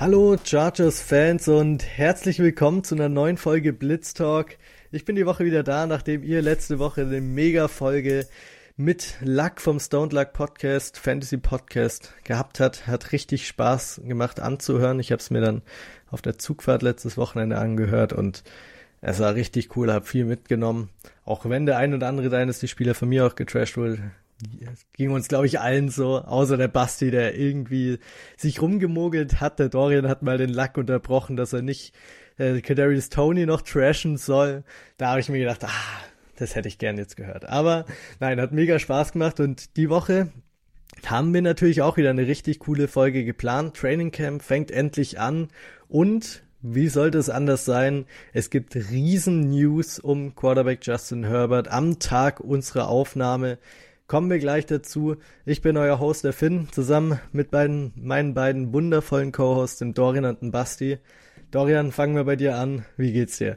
Hallo Chargers-Fans und herzlich willkommen zu einer neuen Folge Blitz Talk. Ich bin die Woche wieder da, nachdem ihr letzte Woche eine Mega-Folge mit Luck vom Stone Luck Podcast, Fantasy Podcast gehabt hat. Hat richtig Spaß gemacht anzuhören. Ich habe es mir dann auf der Zugfahrt letztes Wochenende angehört und es war richtig cool, habe viel mitgenommen. Auch wenn der ein oder andere Dynasty-Spieler von mir auch getrashed wurde, ging uns, glaube ich, allen so, außer der Basti, der irgendwie sich rumgemogelt hat. Der Dorian hat mal den Lack unterbrochen, dass er nicht äh, Kadarius Tony noch trashen soll. Da habe ich mir gedacht, ah, das hätte ich gern jetzt gehört. Aber nein, hat mega Spaß gemacht und die Woche haben wir natürlich auch wieder eine richtig coole Folge geplant. Training Camp fängt endlich an und wie sollte es anders sein? Es gibt riesen News um Quarterback Justin Herbert am Tag unserer Aufnahme. Kommen wir gleich dazu. Ich bin euer Host, der Finn, zusammen mit beiden, meinen beiden wundervollen Co-Hosts, dem Dorian und dem Basti. Dorian, fangen wir bei dir an. Wie geht's dir?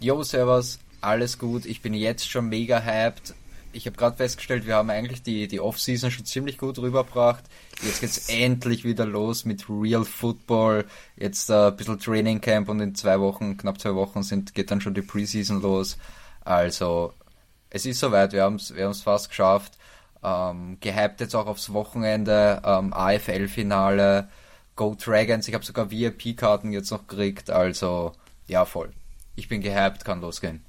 Jo, servus. Alles gut. Ich bin jetzt schon mega hyped. Ich habe gerade festgestellt, wir haben eigentlich die, die Off-Season schon ziemlich gut rübergebracht. Jetzt geht's endlich wieder los mit Real Football. Jetzt äh, ein bisschen Training Camp und in zwei Wochen, knapp zwei Wochen sind, geht dann schon die Preseason los. Also es ist soweit, wir haben es wir haben's fast geschafft. Ähm, gehypt jetzt auch aufs Wochenende, ähm, AFL-Finale, Go Dragons, ich habe sogar VIP-Karten jetzt noch gekriegt, also ja, voll. Ich bin gehypt, kann losgehen.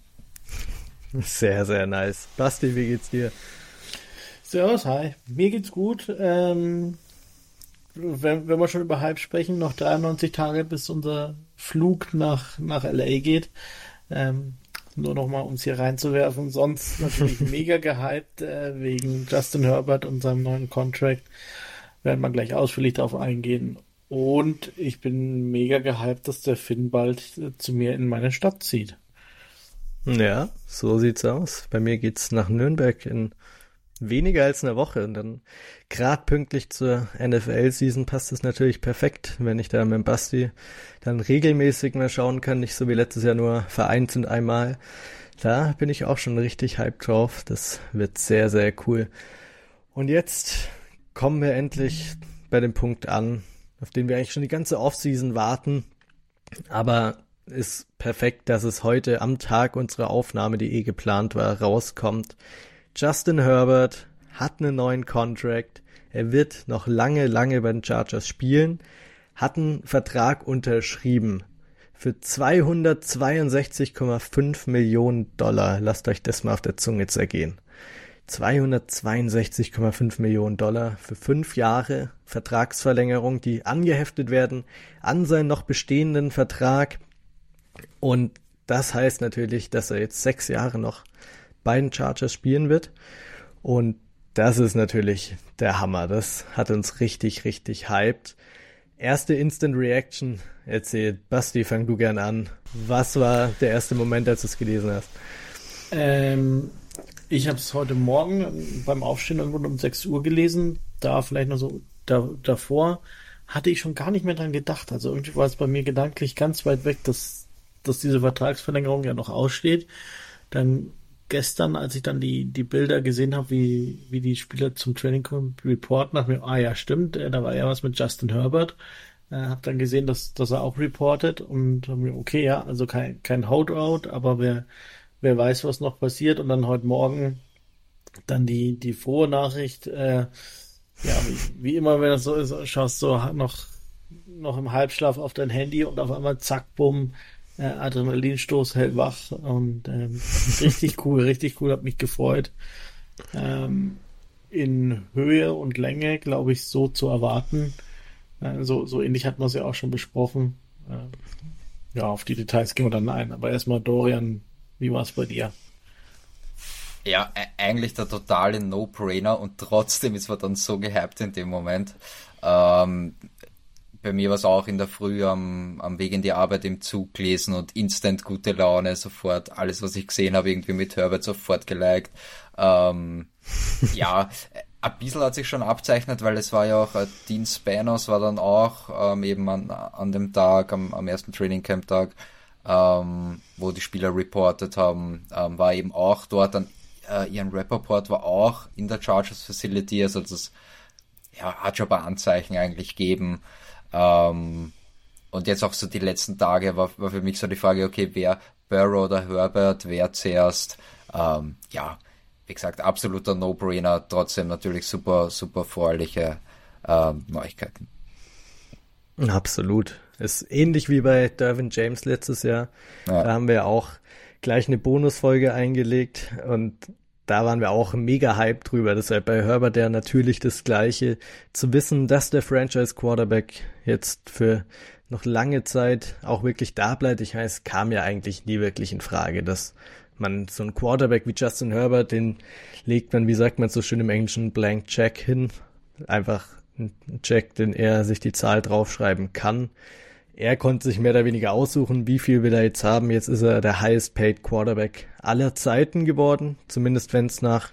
Sehr, sehr nice. Basti, wie geht's dir? Servus, hi. Mir geht's gut. Ähm, wenn, wenn wir schon über Hype sprechen, noch 93 Tage, bis unser Flug nach, nach LA geht. Ähm, nur nochmal, um es hier reinzuwerfen. Sonst natürlich mega gehypt äh, wegen Justin Herbert und seinem neuen Contract. Werden wir gleich ausführlich darauf eingehen. Und ich bin mega gehypt, dass der Finn bald äh, zu mir in meine Stadt zieht. Ja, so sieht's aus. Bei mir geht's nach Nürnberg in weniger als einer Woche und dann gerade pünktlich zur NFL-Season passt es natürlich perfekt, wenn ich da mit dem Basti dann regelmäßig mal schauen kann, nicht so wie letztes Jahr nur vereinzelt einmal. Da bin ich auch schon richtig hyped drauf. Das wird sehr, sehr cool. Und jetzt kommen wir endlich bei dem Punkt an, auf den wir eigentlich schon die ganze Offseason warten. Aber ist perfekt, dass es heute am Tag unserer Aufnahme, die eh geplant war, rauskommt. Justin Herbert hat einen neuen Contract. Er wird noch lange, lange bei den Chargers spielen. Hat einen Vertrag unterschrieben für 262,5 Millionen Dollar. Lasst euch das mal auf der Zunge zergehen. 262,5 Millionen Dollar für fünf Jahre Vertragsverlängerung, die angeheftet werden an seinen noch bestehenden Vertrag. Und das heißt natürlich, dass er jetzt sechs Jahre noch beiden Chargers spielen wird. Und das ist natürlich der Hammer. Das hat uns richtig, richtig hyped. Erste Instant Reaction erzählt. Basti, fang du gern an. Was war der erste Moment, als du es gelesen hast? Ähm, ich habe es heute Morgen beim Aufstehen irgendwo um 6 Uhr gelesen. Da vielleicht noch so da, davor hatte ich schon gar nicht mehr dran gedacht. Also irgendwie war es bei mir gedanklich ganz weit weg, dass, dass diese Vertragsverlängerung ja noch aussteht. Dann gestern, als ich dann die, die Bilder gesehen habe, wie, wie die Spieler zum Training kommen, reporten, nach mir, ah ja, stimmt, äh, da war ja was mit Justin Herbert. Äh, hab dann gesehen, dass, dass er auch reportet und hab mir, okay, ja, also kein, kein Holdout, aber wer, wer weiß, was noch passiert. Und dann heute Morgen dann die, die frohe Nachricht, äh, ja, wie, wie immer, wenn das so ist, schaust du noch, noch im Halbschlaf auf dein Handy und auf einmal zack, bumm, äh, Adrenalinstoß hellwach und ähm, richtig cool, richtig cool, hat mich gefreut. Ähm, in Höhe und Länge, glaube ich, so zu erwarten. Äh, so, so ähnlich hat man es ja auch schon besprochen. Äh, ja, auf die Details gehen wir dann ein. Aber erstmal, Dorian, wie war es bei dir? Ja, eigentlich der totale No-Brainer und trotzdem ist man dann so gehypt in dem Moment. Ähm, bei mir war es auch in der Früh am, am Weg in die Arbeit im Zug gelesen und instant gute Laune, sofort alles, was ich gesehen habe, irgendwie mit Herbert sofort geliked. Ähm, ja, ein bisschen hat sich schon abzeichnet, weil es war ja auch, äh, Dean Spanos war dann auch ähm, eben an, an dem Tag, am, am ersten Training Camp Tag, ähm, wo die Spieler reportet haben, ähm, war eben auch dort dann, äh, Ian Rappaport war auch in der Chargers Facility, also das ja, hat schon ein paar Anzeichen eigentlich gegeben, Ähm, und jetzt auch so die letzten Tage war, war für mich so die Frage, okay, wer Burrow oder Herbert, wer zuerst? Ähm, ja, wie gesagt, absoluter No-Brainer, trotzdem natürlich super, super freundliche ähm, Neuigkeiten. Absolut. Ist ähnlich wie bei Dervin James letztes Jahr. Ja. Da haben wir auch gleich eine Bonusfolge eingelegt und da waren wir auch mega hype drüber. Deshalb bei Herbert ja natürlich das Gleiche. Zu wissen, dass der Franchise Quarterback jetzt für noch lange Zeit auch wirklich da bleibt, ich weiß, kam ja eigentlich nie wirklich in Frage, dass man so einen Quarterback wie Justin Herbert, den legt man, wie sagt man so schön im Englischen, blank check hin. Einfach ein Check, den er sich die Zahl draufschreiben kann. Er konnte sich mehr oder weniger aussuchen, wie viel will er jetzt haben. Jetzt ist er der highest paid Quarterback aller Zeiten geworden, zumindest wenn es nach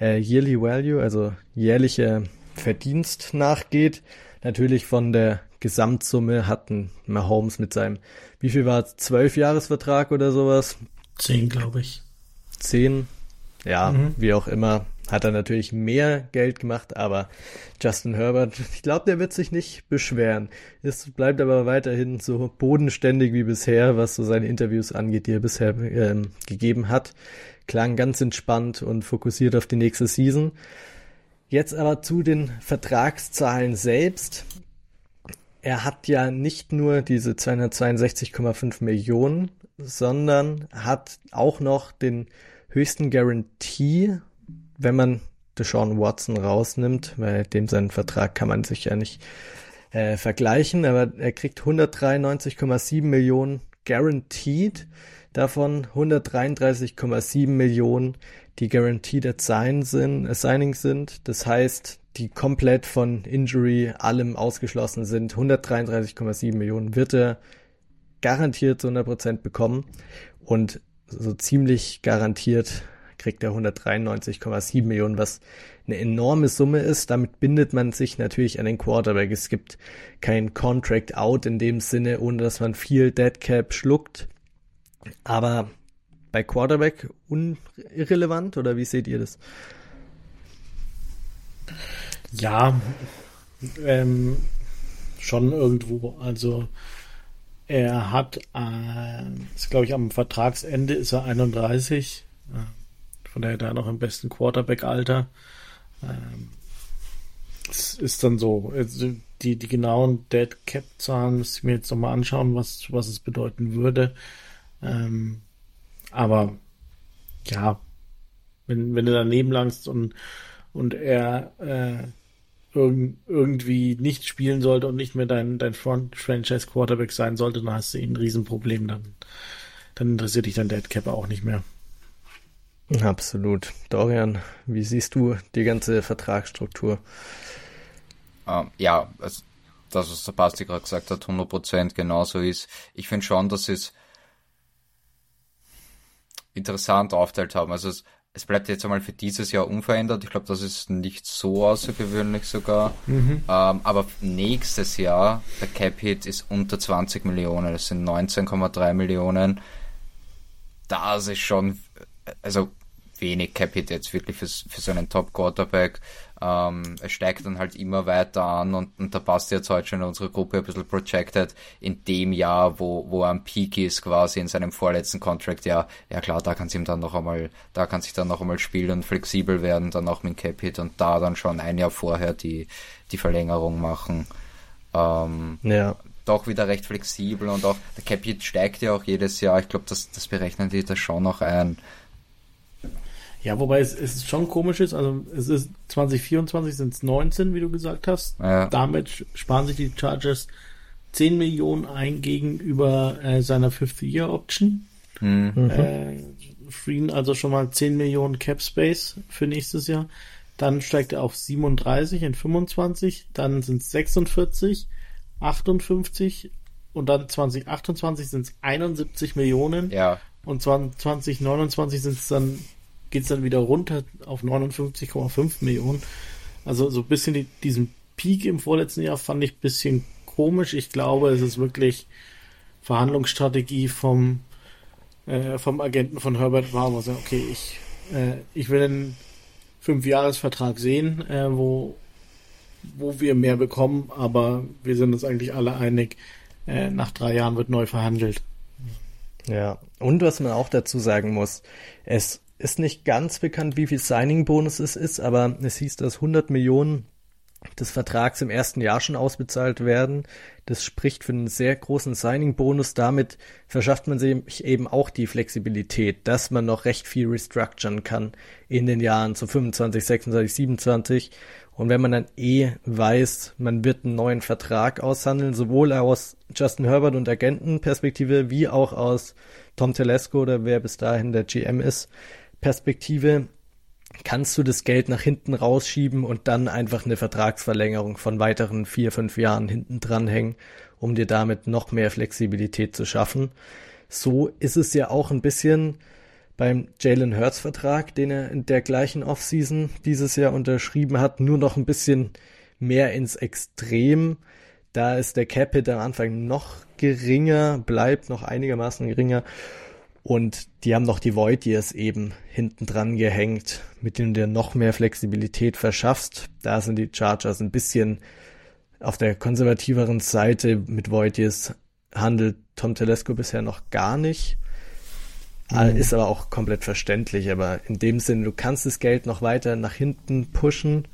äh, Yearly Value, also jährlicher Verdienst nachgeht. Natürlich von der Gesamtsumme hatten Mahomes mit seinem, wie viel war es, zwölf Jahresvertrag oder sowas? Zehn, glaube ich. Zehn, ja, mhm. wie auch immer hat er natürlich mehr Geld gemacht, aber Justin Herbert, ich glaube, der wird sich nicht beschweren. Es bleibt aber weiterhin so bodenständig wie bisher, was so seine Interviews angeht, die er bisher ähm, gegeben hat. Klang ganz entspannt und fokussiert auf die nächste Season. Jetzt aber zu den Vertragszahlen selbst. Er hat ja nicht nur diese 262,5 Millionen, sondern hat auch noch den höchsten Guarantee wenn man Deshaun Watson rausnimmt, weil dem seinen Vertrag kann man sich ja nicht äh, vergleichen, aber er kriegt 193,7 Millionen guaranteed, davon 133,7 Millionen, die guaranteed Sign sind, äh, Signing sind. Das heißt, die komplett von Injury allem ausgeschlossen sind. 133,7 Millionen wird er garantiert zu 100% bekommen und so ziemlich garantiert kriegt er 193,7 Millionen, was eine enorme Summe ist. Damit bindet man sich natürlich an den Quarterback. Es gibt kein Contract Out in dem Sinne, ohne dass man viel Dead Cap schluckt. Aber bei Quarterback unirrelevant oder wie seht ihr das? Ja, ähm, schon irgendwo. Also er hat, äh, ist glaube ich am Vertragsende ist er 31. Von daher da noch im besten Quarterback-Alter. Ähm, es ist dann so, die, die genauen Dead Cap-Zahlen müsste ich mir jetzt nochmal anschauen, was, was es bedeuten würde. Ähm, aber ja, wenn, wenn du daneben langst und, und er äh, irg irgendwie nicht spielen sollte und nicht mehr dein, dein Franchise-Quarterback sein sollte, dann hast du ein Riesenproblem. Dann, dann interessiert dich dein Dead Cap auch nicht mehr. Absolut. Dorian, wie siehst du die ganze Vertragsstruktur? Ähm, ja, also das, was der Basti gerade gesagt hat, 100% genauso ist. Ich finde schon, dass sie es interessant aufteilt haben. Also es, es, bleibt jetzt einmal für dieses Jahr unverändert. Ich glaube, das ist nicht so außergewöhnlich sogar. Mhm. Ähm, aber nächstes Jahr, der Cap-Hit ist unter 20 Millionen. Das sind 19,3 Millionen. Das ist schon, also wenig Capit jetzt wirklich für, für so einen Top-Quarterback. Ähm, er steigt dann halt immer weiter an und, und da passt jetzt heute schon in unserer Gruppe ein bisschen projected in dem Jahr, wo, wo er am Peak ist, quasi in seinem vorletzten Contract. Ja, ja klar, da kann es ihm dann noch einmal, da kann sich dann noch einmal spielen und flexibel werden, dann auch mit Capit und da dann schon ein Jahr vorher die, die Verlängerung machen. Ähm, ja doch wieder recht flexibel und auch der Capit steigt ja auch jedes Jahr. Ich glaube, das, das berechnen die da schon noch ein. Ja, wobei es, es schon komisch ist, also es ist 2024 sind es 19, wie du gesagt hast. Ja. Damit sparen sich die Chargers 10 Millionen ein gegenüber äh, seiner Fifth-Year-Option. Mhm. Äh, Freen also schon mal 10 Millionen Cap Space für nächstes Jahr. Dann steigt er auf 37 in 25, dann sind es 46, 58 und dann 2028 sind es 71 Millionen. Ja. Und 2029 sind es dann geht es dann wieder runter auf 59,5 Millionen. Also so ein bisschen die, diesen Peak im vorletzten Jahr fand ich ein bisschen komisch. Ich glaube, es ist wirklich Verhandlungsstrategie vom, äh, vom Agenten von Herbert war, wo er sagt, okay, ich, äh, ich will einen Fünfjahresvertrag sehen, äh, wo wo wir mehr bekommen, aber wir sind uns eigentlich alle einig, äh, nach drei Jahren wird neu verhandelt. Ja, und was man auch dazu sagen muss, es ist nicht ganz bekannt, wie viel Signing-Bonus es ist, aber es hieß, dass 100 Millionen des Vertrags im ersten Jahr schon ausbezahlt werden. Das spricht für einen sehr großen Signing-Bonus. Damit verschafft man sich eben auch die Flexibilität, dass man noch recht viel restructuren kann in den Jahren zu 25, 26, 27. Und wenn man dann eh weiß, man wird einen neuen Vertrag aushandeln, sowohl aus Justin Herbert und Agentenperspektive wie auch aus Tom Telesco oder wer bis dahin der GM ist, Perspektive, kannst du das Geld nach hinten rausschieben und dann einfach eine Vertragsverlängerung von weiteren vier, fünf Jahren hinten dranhängen, um dir damit noch mehr Flexibilität zu schaffen. So ist es ja auch ein bisschen beim Jalen Hurts Vertrag, den er in der gleichen Offseason dieses Jahr unterschrieben hat, nur noch ein bisschen mehr ins Extrem. Da ist der Cap Hit am Anfang noch geringer, bleibt noch einigermaßen geringer und die haben noch die Void-Years eben hinten dran gehängt, mit denen du dir noch mehr Flexibilität verschaffst. Da sind die Chargers ein bisschen auf der konservativeren Seite. Mit Void-Years handelt Tom Telesco bisher noch gar nicht. Mhm. Ist aber auch komplett verständlich. Aber in dem Sinne, du kannst das Geld noch weiter nach hinten pushen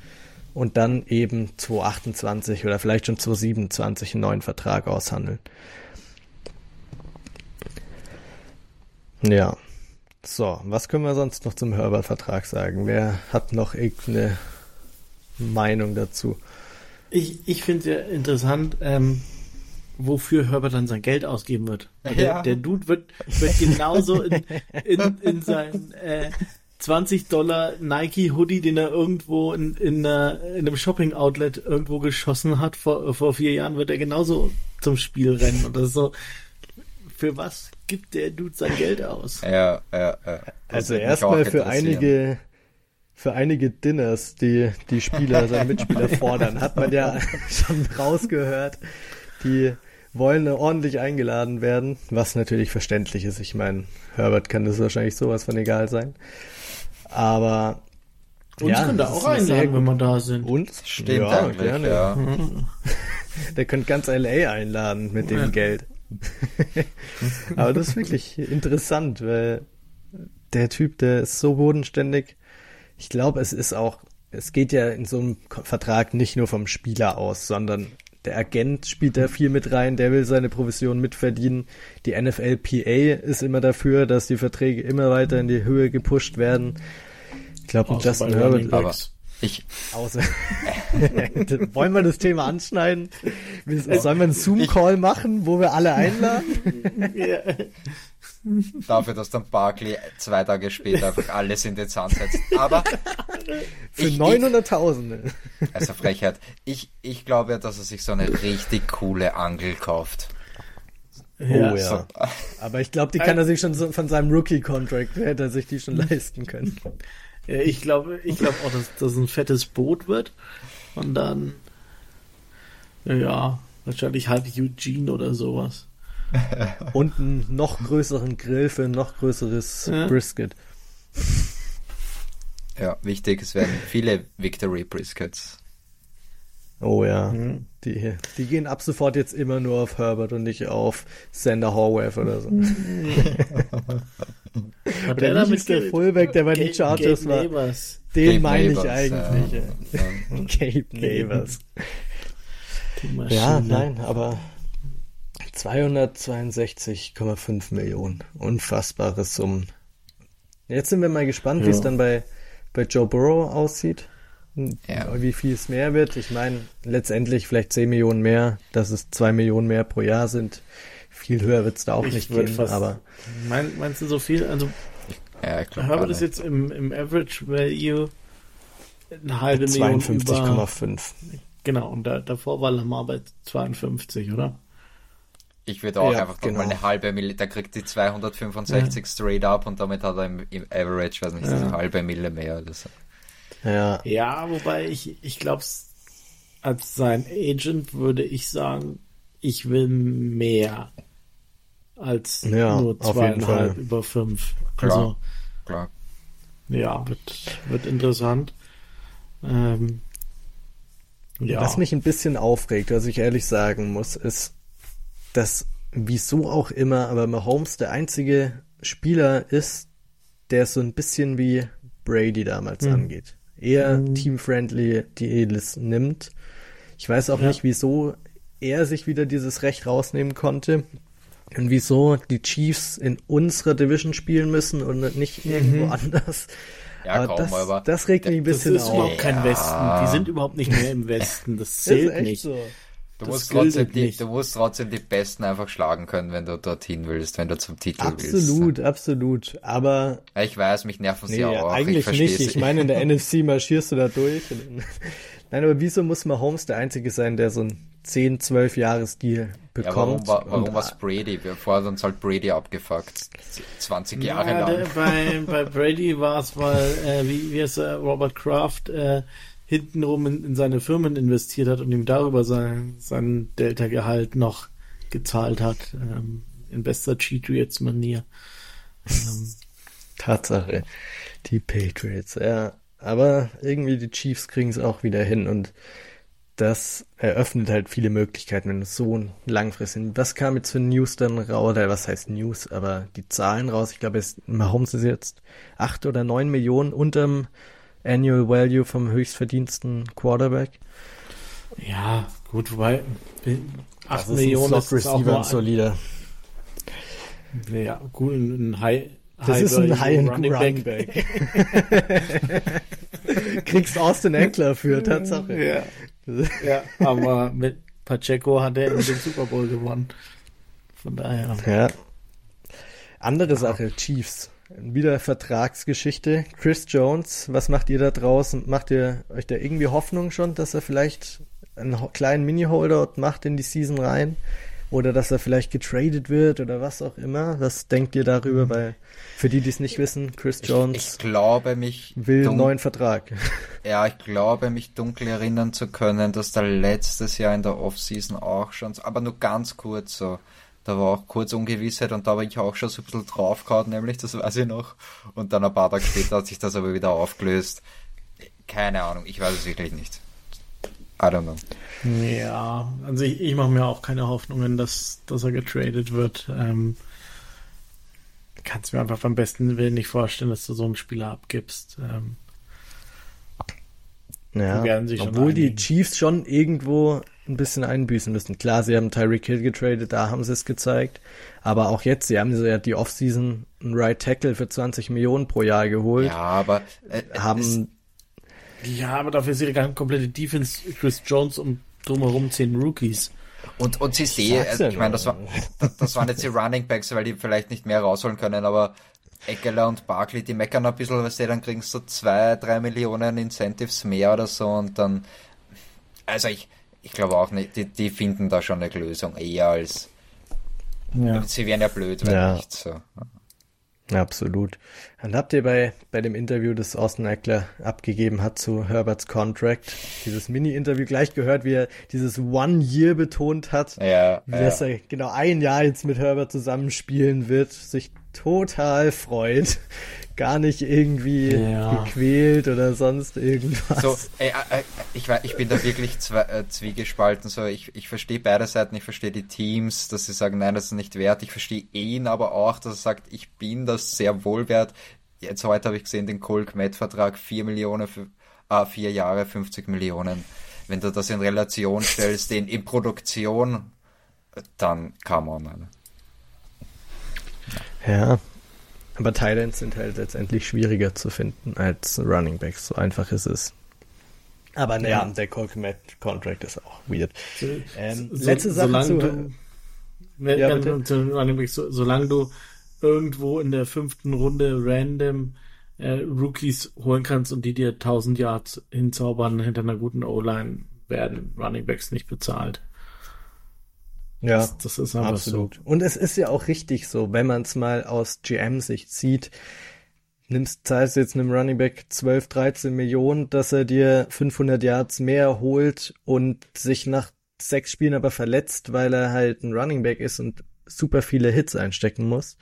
und dann eben 228 oder vielleicht schon 227 einen neuen Vertrag aushandeln. Ja. So, was können wir sonst noch zum Herbert-Vertrag sagen? Wer hat noch irgendeine Meinung dazu? Ich, ich finde es ja interessant, ähm, wofür Herbert dann sein Geld ausgeben wird. Der, ja. der Dude wird, wird genauso in, in, in sein äh, 20 Dollar Nike Hoodie, den er irgendwo in, in, einer, in einem Shopping Outlet irgendwo geschossen hat vor, vor vier Jahren, wird er genauso zum Spiel rennen. Und das ist so, für was gibt der Dude sein Geld aus? Ja, ja, ja. Also erstmal für einige für einige Dinners, die die Spieler, seine Mitspieler fordern, hat man ja schon rausgehört. Die wollen ordentlich eingeladen werden, was natürlich verständlich ist. Ich meine, Herbert kann das wahrscheinlich sowas von egal sein. Aber uns ja, können da auch einladen, wenn wir da sind. Uns? Stimmt ja, gerne. Ja. Der könnte ganz LA einladen mit dem ja. Geld. Aber das ist wirklich interessant, weil der Typ, der ist so bodenständig. Ich glaube, es ist auch, es geht ja in so einem Vertrag nicht nur vom Spieler aus, sondern der Agent spielt da viel mit rein, der will seine Provision mitverdienen. Die NFLPA ist immer dafür, dass die Verträge immer weiter in die Höhe gepusht werden. Ich glaube, Justin Herbert. Ich. Außer. Wollen wir das Thema anschneiden? Sollen wir einen Zoom-Call machen, wo wir alle einladen? Dafür, dass dann Barkley zwei Tage später einfach alles in den Zahn setzt. Aber. Für 900.000. Also Frechheit. Ich, ich glaube ja, dass er sich so eine richtig coole Angel kauft. Ja. Oh ja. Aber ich glaube, die kann er sich schon so von seinem Rookie-Contract, hätte er sich die schon leisten können. Ja, ich glaube ich glaube auch, dass das ein fettes Boot wird. Und dann, ja, wahrscheinlich halt Eugene oder sowas. Und einen noch größeren Grill für ein noch größeres ja. Brisket. Ja, wichtig, es werden viele Victory Briskets. Oh ja, mhm. die, die gehen ab sofort jetzt immer nur auf Herbert und nicht auf Sander Horwath oder so. Hat der damit der Fullback, der bei den Chargers war. Neighbors. Den meine ich eigentlich. Ja. Gabe Neighbors. Ja, nein, aber 262,5 Millionen. Unfassbare Summen. Jetzt sind wir mal gespannt, ja. wie es dann bei, bei Joe Burrow aussieht. Ja. Wie viel es mehr wird. Ich meine, letztendlich vielleicht 10 Millionen mehr, dass es 2 Millionen mehr pro Jahr sind. Viel höher wird es da auch ich nicht gehen, fast, aber. Mein, meinst du so viel? Also, ja, ich glaube. Habe das jetzt im, im Average Value eine halbe 52,5. Genau, und da, davor war Lamar bei 52, oder? Ich würde auch ja, einfach genau. mal eine halbe Mille, da kriegt die 265 ja. straight up und damit hat er im, im Average, weiß nicht, ja. eine halbe Mille mehr oder so. Ja. Ja, wobei ich, ich glaube, als sein Agent würde ich sagen, ich will mehr als ja, nur zweieinhalb über fünf. Klar, also, klar. Ja, wird, wird interessant. Ähm, Ja. Was mich ein bisschen aufregt, was ich ehrlich sagen muss, ist, dass wieso auch immer, aber Mahomes der einzige Spieler ist, der so ein bisschen wie Brady damals mhm. angeht. Eher mhm. team-friendly die Elis nimmt. Ich weiß auch ja. nicht, wieso er sich wieder dieses Recht rausnehmen konnte und wieso die Chiefs in unserer Division spielen müssen und nicht mhm. irgendwo anders. Ja, aber kaum, das, aber das regt mich ein bisschen auf. Das ist auf. überhaupt kein ja. Westen. Die sind überhaupt nicht mehr im Westen. Das zählt nicht. So. Du musst, trotzdem die, du musst trotzdem die Besten einfach schlagen können, wenn du dorthin willst, wenn du zum Titel absolut, willst. Absolut, absolut. Aber. Ich weiß, mich nerven sie nee, auch. Eigentlich ich nicht. Ich meine, in der NFC marschierst du da durch. Nein, aber wieso muss Mahomes der Einzige sein, der so ein 10, 12 Jahres Deal bekommt? Ja, warum warum war es Brady? Hat uns halt Brady abgefuckt. 20 Jahre ja, lang. bei, bei Brady war es, weil, äh, wie, wie es äh, Robert Kraft äh, hintenrum in, in seine Firmen investiert hat und ihm darüber sein, sein Delta-Gehalt noch gezahlt hat. Ähm, in bester Cheatriots-Manier. Ähm. Tatsache. Die Patriots, ja. Aber irgendwie die Chiefs kriegen es auch wieder hin und das eröffnet halt viele Möglichkeiten, wenn es so langfristig Was kam jetzt für News dann raus? Oder was heißt News? Aber die Zahlen raus. Ich glaube, Mahomes ist jetzt acht oder neun Millionen unterm Annual Value vom höchstverdiensten Quarterback. Ja, gut, wobei 8 das Millionen ist, ist auch ein solider. Ja, gut, ein High. Das High ist ein High Running, Running Back. Kriegst Austin Eckler für, Tatsache. Ja. ja, aber mit Pacheco hat er den Super Bowl gewonnen. Von daher. Ja. Andere Sache, Chiefs. Wieder Vertragsgeschichte. Chris Jones, was macht ihr da draußen? Macht ihr euch da irgendwie Hoffnung schon, dass er vielleicht einen kleinen Mini-Holdout macht in die Season rein? Oder dass er vielleicht getradet wird oder was auch immer? Was denkt ihr darüber? Mhm. Weil für die, die es nicht wissen, Chris Jones ich, ich glaube mich will einen neuen Vertrag. Ja, ich glaube mich dunkel erinnern zu können, dass der letztes Jahr in der Offseason auch schon, aber nur ganz kurz so da war auch kurz Ungewissheit und da war ich auch schon so ein bisschen draufgehauen, nämlich, das weiß ich noch. Und dann ein paar Tage später hat sich das aber wieder aufgelöst. Keine Ahnung, ich weiß es wirklich nicht. I don't know. Ja, also ich, ich mache mir auch keine Hoffnungen, dass, dass er getradet wird. Ähm, Kannst mir einfach beim besten Willen nicht vorstellen, dass du so einen Spieler abgibst. Ähm, ja, obwohl die Chiefs schon irgendwo ein bisschen einbüßen müssen. Klar, sie haben Tyreek Hill getradet, da haben sie es gezeigt. Aber auch jetzt, sie haben ja die Offseason einen Right Tackle für 20 Millionen pro Jahr geholt. Ja, aber äh, haben ja, aber dafür ist ihre komplette Defense Chris Jones und drumherum zehn Rookies. Und, und sie sehen, ich meine, das, war, das waren jetzt die Running Backs, weil die vielleicht nicht mehr rausholen können, aber Eckler und Barkley, die meckern ein bisschen, was sie dann kriegen so zwei, drei Millionen Incentives mehr oder so und dann, also ich, ich glaube auch nicht, die, die finden da schon eine Lösung eher als ja. sie wären ja blöd, wenn ja. nicht so. Absolut. Und habt ihr bei, bei dem Interview, das Austin Eckler abgegeben hat zu Herberts Contract, dieses Mini-Interview gleich gehört, wie er dieses One Year betont hat, ja, wie ja. dass er genau ein Jahr jetzt mit Herbert zusammenspielen wird, sich total freut gar nicht irgendwie ja. gequält oder sonst irgendwas. So, ey, äh, ich, ich bin da wirklich zwei, äh, zwiegespalten. So, ich, ich verstehe beide Seiten, ich verstehe die Teams, dass sie sagen, nein, das ist nicht wert. Ich verstehe ihn aber auch, dass er sagt, ich bin das sehr wohl wert. Jetzt heute habe ich gesehen, den Cole Kmet-Vertrag, 4 Millionen für ah, vier Jahre, 50 Millionen. Wenn du das in Relation stellst, den in Produktion, dann come on. Alter. Ja, aber Thailands sind halt letztendlich schwieriger zu finden als Running Backs. So einfach ist es. Aber naja, ja. der Contract ist auch weird. Ähm, so, letzte Sache solange zu, du, wenn, ja, zu Running Backs, so, solange du irgendwo in der fünften Runde random äh, Rookies holen kannst und die dir 1000 Yards hinzaubern hinter einer guten O-Line, werden Running Backs nicht bezahlt. Ja, das, das ist absolut. So. Und es ist ja auch richtig so, wenn man es mal aus GM-Sicht sieht, nimmst, zahlst jetzt einem Running Back 12, 13 Millionen, dass er dir 500 Yards mehr holt und sich nach sechs Spielen aber verletzt, weil er halt ein Running Back ist und super viele Hits einstecken muss.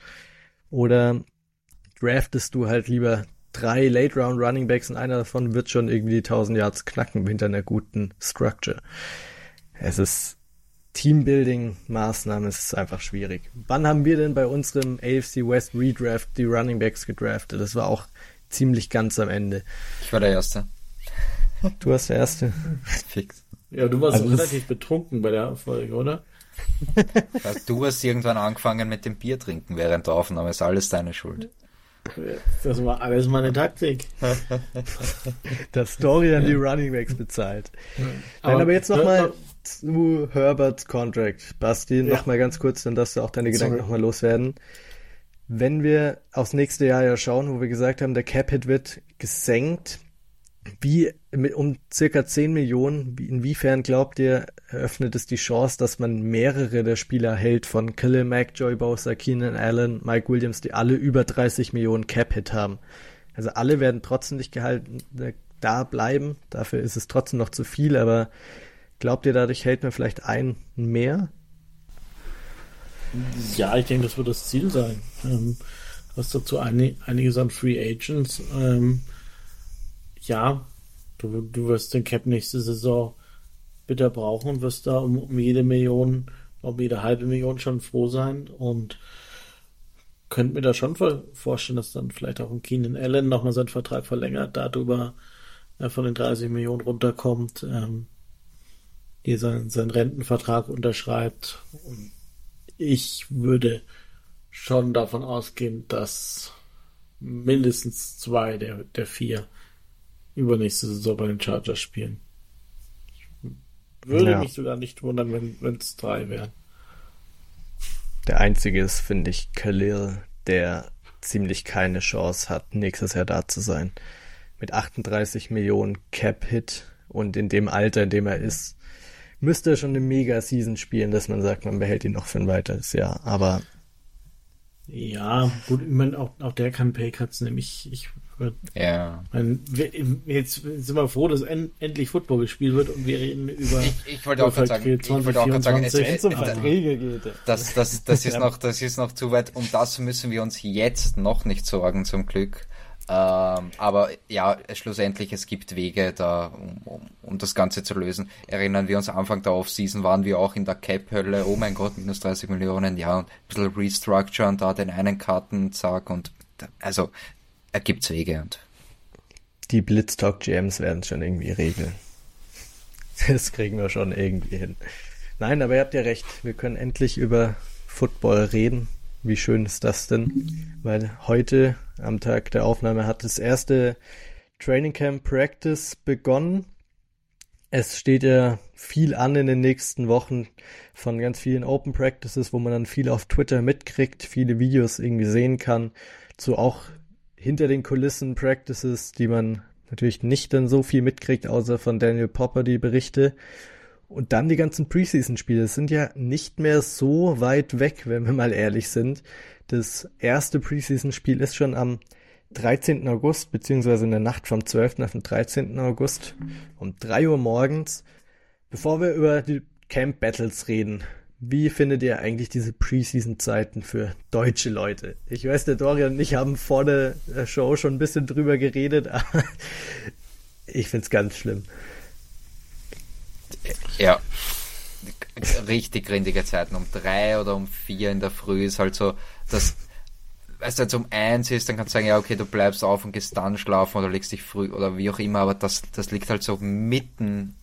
Oder draftest du halt lieber drei Late Round Running Backs und einer davon wird schon irgendwie die 1000 Yards knacken hinter einer guten Structure. Es ist Teambuilding-Maßnahmen, es ist einfach schwierig. Wann haben wir denn bei unserem AFC West Redraft die Running Backs gedraftet? Das war auch ziemlich ganz am Ende. Ich war der Erste. Du warst der Erste. Fix. Ja, du warst also relativ betrunken bei der Folge, oder? du hast irgendwann angefangen mit dem Bier trinken während der Aufnahme, ist alles deine Schuld. Das war alles meine Taktik. Das Story an die Running Backs bezahlt. Aber, Nein, aber jetzt nochmal zu Herberts Contract. Basti, ja. nochmal ganz kurz, dann darfst du auch deine Gedanken nochmal loswerden. Wenn wir aufs nächste Jahr ja schauen, wo wir gesagt haben, der Cap-Hit wird gesenkt, wie mit, um circa 10 Millionen, inwiefern glaubt ihr, eröffnet es die Chance, dass man mehrere der Spieler hält von Khalil Mack, Joey Bosa, Keenan Allen, Mike Williams, die alle über 30 Millionen Cap-Hit haben? Also alle werden trotzdem nicht gehalten, da bleiben. Dafür ist es trotzdem noch zu viel, aber glaubt ihr, dadurch hält man vielleicht einen mehr? Ja, ich denke, das wird das Ziel sein. Ähm, hast dazu einig, einiges an Free Agents. Ähm, ja, du, du wirst den Cap nächste Saison bitter brauchen und wirst da um, um jede Million, um jede halbe Million schon froh sein und könnte mir da schon vorstellen, dass dann vielleicht auch ein Keenan Allen nochmal seinen Vertrag verlängert, darüber äh, von den 30 Millionen runterkommt, ähm, hier seinen, seinen Rentenvertrag unterschreibt. Und ich würde schon davon ausgehen, dass mindestens zwei der, der vier übernächste Saison bei den Chargers spielen. Ich würde ja. mich sogar nicht wundern, wenn es drei wären. Der einzige ist, finde ich, Khalil, der ziemlich keine Chance hat, nächstes Jahr da zu sein. Mit 38 Millionen Cap-Hit und in dem Alter, in dem er ist, müsste er schon eine Mega-Season spielen, dass man sagt, man behält ihn noch für ein weiteres Jahr. Aber ja, gut, ich meine, auch, auch der kann Paycuts nehmen. Ich, ich ja. Meine, jetzt sind wir froh, dass en, endlich Football gespielt wird und wir reden über. Ich, ich wollte auch gerade sagen, 20, ich wollte auch gerade sagen, es, es, um Verträge geht. Das, das, das, ist noch, das ist noch zu weit. Um das müssen wir uns jetzt noch nicht sorgen, zum Glück. Ähm, aber ja, schlussendlich, es gibt Wege da, um, um, um, das Ganze zu lösen. Erinnern wir uns, Anfang der Offseason waren wir auch in der Cap-Hölle, oh mein Gott, minus 30 Millionen, ja, und ein bisschen Restructure und da den einen Karten, zack, und also ergibt's Wege und. Die Blitztalk GMs werden es schon irgendwie regeln. Das kriegen wir schon irgendwie hin. Nein, aber ihr habt ja recht, wir können endlich über Football reden. Wie schön ist das denn? Weil heute am Tag der Aufnahme hat das erste Training Camp Practice begonnen. Es steht ja viel an in den nächsten Wochen von ganz vielen Open Practices, wo man dann viel auf Twitter mitkriegt, viele Videos irgendwie sehen kann, zu auch hinter den Kulissen Practices, die man natürlich nicht dann so viel mitkriegt, außer von Daniel Popper die Berichte. Und dann die ganzen Preseason-Spiele sind ja nicht mehr so weit weg, wenn wir mal ehrlich sind. Das erste Preseason-Spiel ist schon am 13. August, beziehungsweise in der Nacht vom 12. auf den 13. August um 3 Uhr morgens. Bevor wir über die Camp Battles reden, wie findet ihr eigentlich diese Preseason-Zeiten für deutsche Leute? Ich weiß, der Dorian und ich haben vor der Show schon ein bisschen drüber geredet, aber ich find's ganz schlimm. Ja, richtig grindige Zeiten. Um drei oder um vier in der Früh ist halt so, dass, weißt du, wenn es um eins ist, dann kannst du sagen, ja, okay, du bleibst auf und gehst dann schlafen oder legst dich früh oder wie auch immer, aber das, das liegt halt so mitten,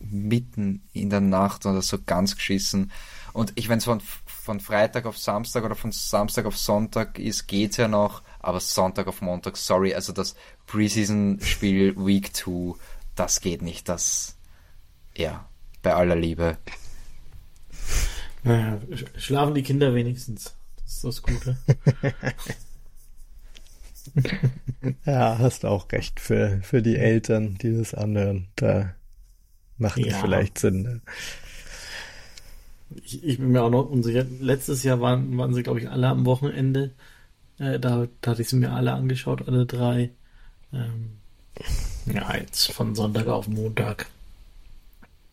mitten in der Nacht oder so ganz geschissen. Und ich, wenn es von, von Freitag auf Samstag oder von Samstag auf Sonntag ist, geht's ja noch, aber Sonntag auf Montag, sorry, also das Preseason-Spiel Week 2, das geht nicht, das, ja, bei aller Liebe. Naja, schlafen die Kinder wenigstens. Das ist das Gute. ja, hast auch recht für, für die Eltern, die das anhören. Da macht ja. es vielleicht Sinn. Ne? Ich, ich, bin mir auch noch unsicher. Letztes Jahr waren, waren sie, glaube ich, alle am Wochenende. Äh, da, da hatte ich sie mir alle angeschaut, alle drei. Ähm, ja, jetzt von Sonntag auf Montag.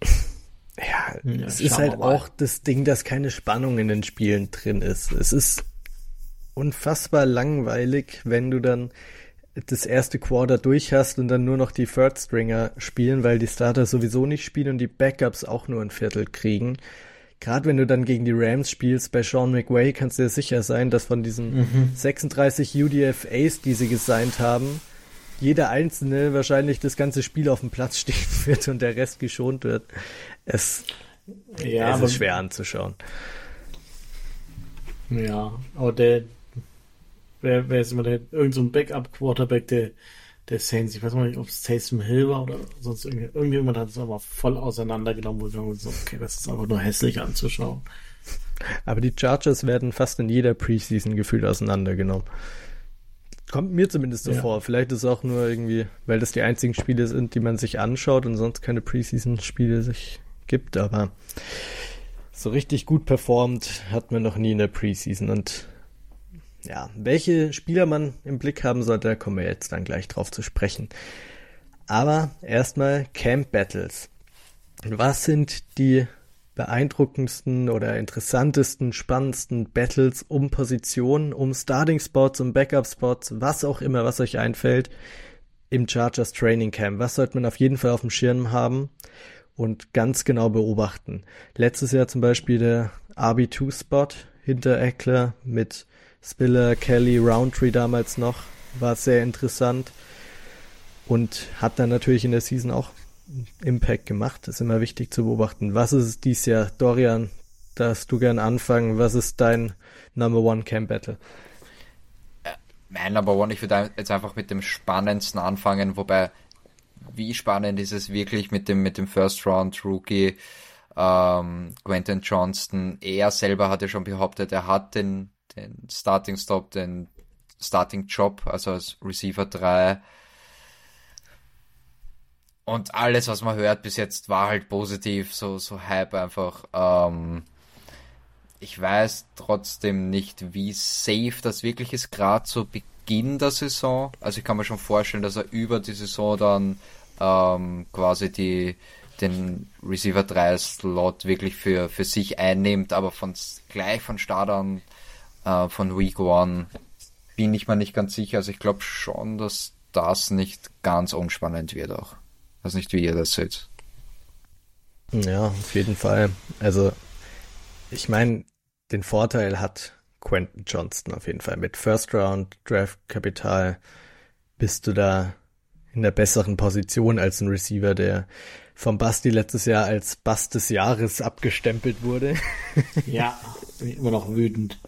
Ja, ja es ist halt auch das Ding, dass keine Spannung in den Spielen drin ist. Es ist unfassbar langweilig, wenn du dann das erste Quarter durch hast und dann nur noch die Third Stringer spielen, weil die Starter sowieso nicht spielen und die Backups auch nur ein Viertel kriegen. Gerade wenn du dann gegen die Rams spielst, bei Sean McWay kannst du dir sicher sein, dass von diesen mhm. 36 UDFAs, die sie gesigned haben, jeder einzelne wahrscheinlich das ganze Spiel auf dem Platz stehen wird und der Rest geschont wird. Es, ja, es ist schwer anzuschauen. Ja, aber der, wer, wer ist immer der, irgend so ein Backup-Quarterback der, der Saints, ich weiß mal nicht, ob es Taysom Hill war oder sonst irgendwie, irgendjemand hat es aber voll auseinandergenommen, wo wir so, okay, das ist einfach nur hässlich anzuschauen. Aber die Chargers werden fast in jeder Preseason gefühlt auseinandergenommen. Kommt mir zumindest so ja. vor. Vielleicht ist es auch nur irgendwie, weil das die einzigen Spiele sind, die man sich anschaut und sonst keine Preseason-Spiele sich gibt, aber so richtig gut performt hat man noch nie in der Preseason und ja, welche Spieler man im Blick haben sollte, da kommen wir jetzt dann gleich drauf zu sprechen. Aber erstmal Camp Battles. Was sind die beeindruckendsten oder interessantesten, spannendsten Battles um Positionen, um Starting Spots, um Backup Spots, was auch immer, was euch einfällt im Chargers Training Camp. Was sollte man auf jeden Fall auf dem Schirm haben und ganz genau beobachten? Letztes Jahr zum Beispiel der RB2 Spot hinter Eckler mit Spiller, Kelly, Roundtree damals noch, war sehr interessant und hat dann natürlich in der Season auch Impact gemacht. Ist immer wichtig zu beobachten. Was ist es dies Jahr? Dorian, darfst du gern anfangen. Was ist dein Number One Camp Battle? Äh, mein Number One, ich würde jetzt einfach mit dem spannendsten anfangen, wobei wie spannend ist es wirklich mit dem, mit dem First Round Rookie ähm, Quentin Johnston. Er selber hat ja schon behauptet, er hat den, den Starting Stop, den Starting Job, also als Receiver 3 und alles, was man hört bis jetzt, war halt positiv, so, so Hype einfach. Ähm, ich weiß trotzdem nicht, wie safe das wirklich ist, gerade zu Beginn der Saison. Also ich kann mir schon vorstellen, dass er über die Saison dann ähm, quasi die, den Receiver 3 Slot wirklich für, für sich einnimmt, aber von gleich von Start an äh, von Week 1 bin ich mir nicht ganz sicher. Also ich glaube schon, dass das nicht ganz unspannend wird auch. Weiß nicht, wie ihr das seht. Ja, auf jeden Fall. Also, ich meine, den Vorteil hat Quentin Johnston auf jeden Fall. Mit First Round Draft Kapital bist du da in der besseren Position als ein Receiver, der vom Basti letztes Jahr als Bast des Jahres abgestempelt wurde. Ja, bin immer noch wütend.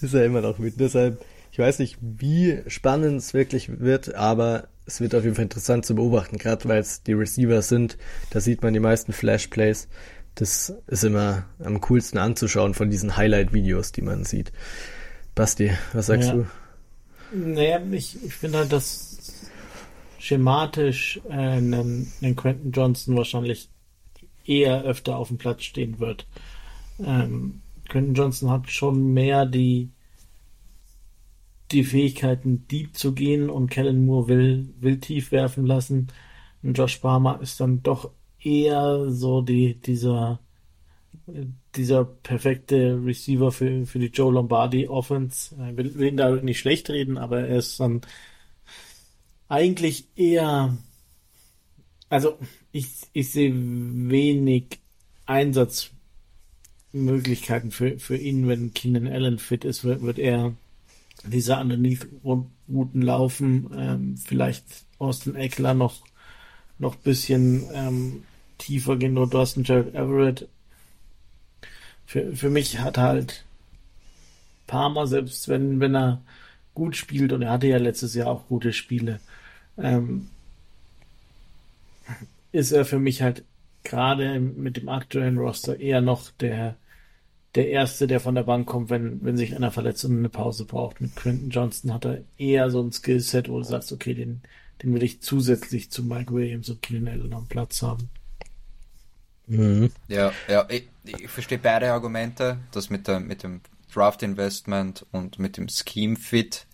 Ist er immer noch wütend. Deshalb, ich weiß nicht, wie spannend es wirklich wird, aber es wird auf jeden Fall interessant zu beobachten, gerade weil es die Receiver sind. Da sieht man die meisten Flash-Plays. Das ist immer am coolsten anzuschauen von diesen Highlight-Videos, die man sieht. Basti, was sagst ja. du? Naja, ich, ich finde halt, dass schematisch äh, einen, einen Quentin Johnson wahrscheinlich eher öfter auf dem Platz stehen wird. Ähm, Quentin Johnson hat schon mehr die die Fähigkeiten, deep zu gehen und Kellen Moore will, will tief werfen lassen. Und Josh Palmer ist dann doch eher so die, dieser, dieser perfekte Receiver für, für die Joe Lombardi Offense. Ich will, will ihn da nicht schlecht reden, aber er ist dann eigentlich eher, also ich, ich sehe wenig Einsatzmöglichkeiten für, für ihn, wenn Keenan Allen fit ist, wird, wird er diese Underneath-Routen laufen, ähm, vielleicht Austin Eckler noch, noch bisschen ähm, tiefer gehen, nur du hast einen Jared Everett. Für, für mich hat halt Palmer, selbst wenn, wenn er gut spielt, und er hatte ja letztes Jahr auch gute Spiele, ähm, ist er für mich halt gerade mit dem aktuellen Roster eher noch der der Erste, der von der Bank kommt, wenn, wenn sich einer verletzt und eine Pause braucht. Mit Quentin Johnston hat er eher so ein Skillset, wo du sagst, okay, den, den will ich zusätzlich zu Mike Williams und Keenan Allen am Platz haben. Mhm. Ja, ja, ich, ich verstehe beide Argumente, das mit, der, mit dem Draft Investment und mit dem Scheme Fit.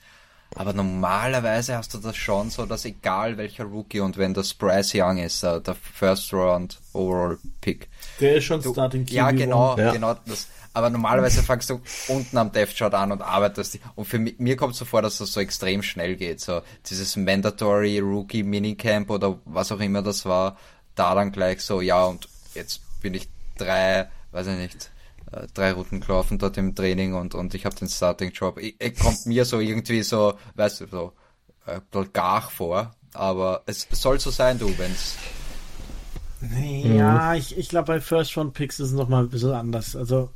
Aber normalerweise hast du das schon so, dass egal welcher Rookie und wenn das Bryce Young ist, uh, der First Round Overall Pick. Der ist schon du, Starting Ja, genau, ja. genau das. Aber normalerweise fangst du unten am Death Chart an und arbeitest. Und für mich, mir kommt es so vor, dass das so extrem schnell geht. So dieses Mandatory Rookie Minicamp oder was auch immer das war, da dann gleich so, ja, und jetzt bin ich drei, weiß ich nicht, äh, drei Routen gelaufen dort im Training und, und ich habe den Starting-Job. Kommt mir so irgendwie so, weißt du, so äh, gar vor. Aber es soll so sein, du, wenn's. Ja, mhm. ich, ich glaube, bei First Round Picks ist es nochmal ein bisschen anders. Also,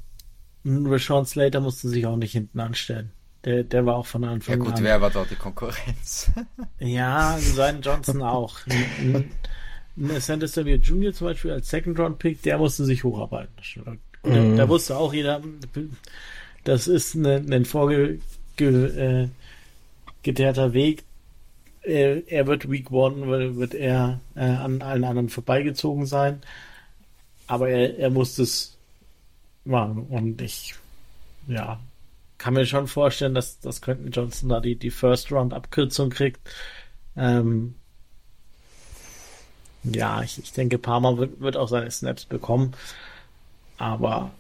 Rashawn Slater musste sich auch nicht hinten anstellen. Der, der war auch von Anfang an. Ja, gut, an. wer war dort die Konkurrenz? ja, sein Johnson auch. Sanders Samuel Jr. zum Beispiel als Second Round Pick, der musste sich hocharbeiten. Mhm. Da, wusste auch jeder, das ist ein, ein vorgeteerter äh, Weg. Er, er, wird Week One, wird er äh, an allen anderen vorbeigezogen sein. Aber er, er muss es machen. Und ich, ja, kann mir schon vorstellen, dass, dass Quentin Johnson da die, die First Round Abkürzung kriegt. Ähm, ja, ich, ich denke, Parma wird, wird auch seine Snaps bekommen. Aber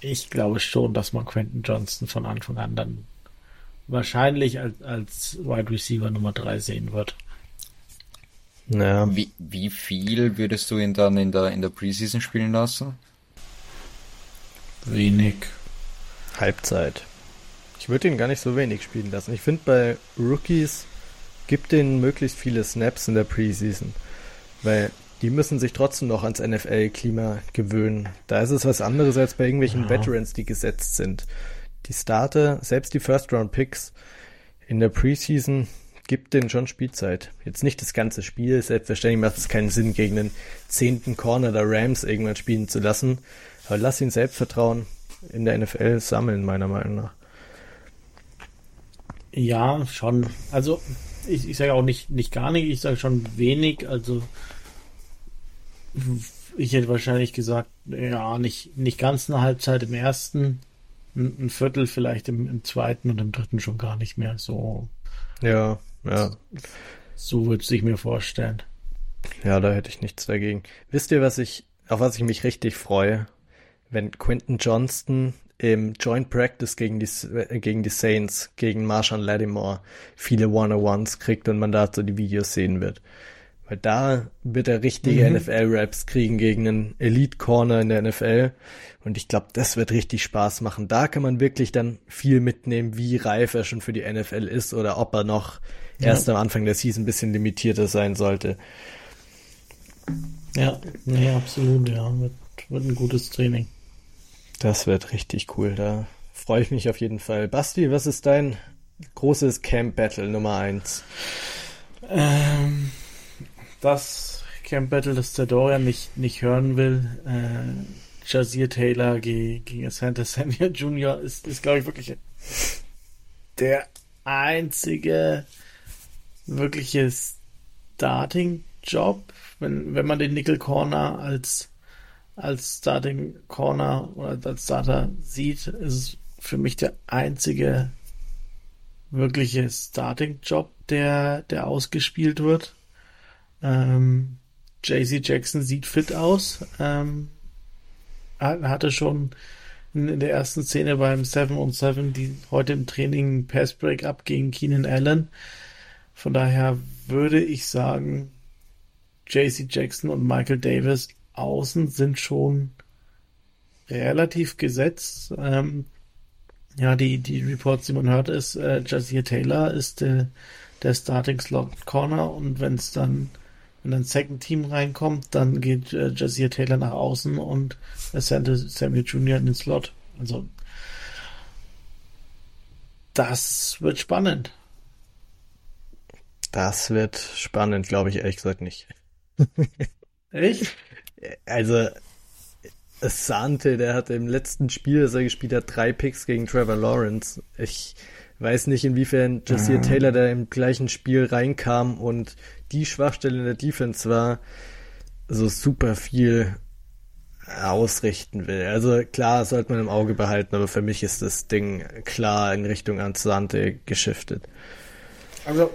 ich glaube schon, dass man Quentin Johnston von Anfang an dann wahrscheinlich als, als Wide Receiver Nummer 3 sehen wird. Ja. Wie, wie viel würdest du ihn dann in der, in der Preseason spielen lassen? Wenig. Halbzeit. Ich würde ihn gar nicht so wenig spielen lassen. Ich finde bei Rookies gibt denen möglichst viele Snaps in der Preseason. Weil die müssen sich trotzdem noch ans NFL-Klima gewöhnen. Da ist es was anderes als bei irgendwelchen ja. Veterans, die gesetzt sind. Die Starter, selbst die First-Round-Picks in der Preseason gibt denen schon Spielzeit. Jetzt nicht das ganze Spiel, selbstverständlich macht es keinen Sinn, gegen den zehnten Corner der Rams irgendwann spielen zu lassen. Aber lass ihn Selbstvertrauen in der NFL sammeln, meiner Meinung nach. Ja, schon. Also ich, ich sage auch nicht, nicht gar nicht, ich sage schon wenig. Also ich hätte wahrscheinlich gesagt, ja, nicht, nicht ganz eine Halbzeit im ersten, ein, Viertel vielleicht im, im zweiten und im dritten schon gar nicht mehr. So. Ja, ja. So würde ich mir vorstellen. Ja, da hätte ich nichts dagegen. Wisst ihr, was ich, auf was ich mich richtig freue? Wenn Quentin Johnston im Joint Practice gegen die, äh, gegen die Saints, gegen Marshawn Lattimore viele One-on-Ones kriegt und man dazu die Videos sehen wird. Weil da wird er richtige mhm. NFL-Raps kriegen gegen einen Elite-Corner in der NFL. Und ich glaube, das wird richtig Spaß machen. Da kann man wirklich dann viel mitnehmen, wie reif er schon für die NFL ist oder ob er noch ja. erst am Anfang der Season ein bisschen limitierter sein sollte. Ja, nee, absolut, ja. Wird, wird ein gutes Training. Das wird richtig cool. Da freue ich mich auf jeden Fall. Basti, was ist dein großes Camp Battle Nummer eins? Ähm das Camp Battle, das der Dorian nicht, nicht hören will. Äh, Jazir Taylor gegen, Santa Samuel Jr. ist, ist glaube ich, wirklich der einzige wirkliche Starting-Job, wenn, wenn man den Nickel Corner als, als Starting Corner oder als Starter sieht, ist es für mich der einzige wirkliche Starting-Job, der, der ausgespielt wird. Ähm, JC Jackson sieht fit aus. Ähm, hatte schon in der ersten Szene beim 7 on 7, die heute im Training Pass Break up gegen Keenan Allen. Von daher würde ich sagen, JC Jackson und Michael Davis außen sind schon relativ gesetzt. Ähm, ja, die, die Reports, die man hört, ist, äh, Jazir Taylor ist äh, der Starting Slot Corner und wenn es dann wenn ein Second Team reinkommt, dann geht äh, Jazir Taylor nach außen und Santa Samuel Jr. in den Slot. Also das wird spannend. Das wird spannend, glaube ich ehrlich gesagt nicht. Echt? Also Sante, der hatte im letzten Spiel, das er gespielt hat, drei Picks gegen Trevor Lawrence. Ich weiß nicht, inwiefern Jazir mhm. Taylor da im gleichen Spiel reinkam und die Schwachstelle in der Defense war, so super viel ausrichten will. Also klar, sollte man im Auge behalten, aber für mich ist das Ding klar in Richtung Ansante geschiftet. Also,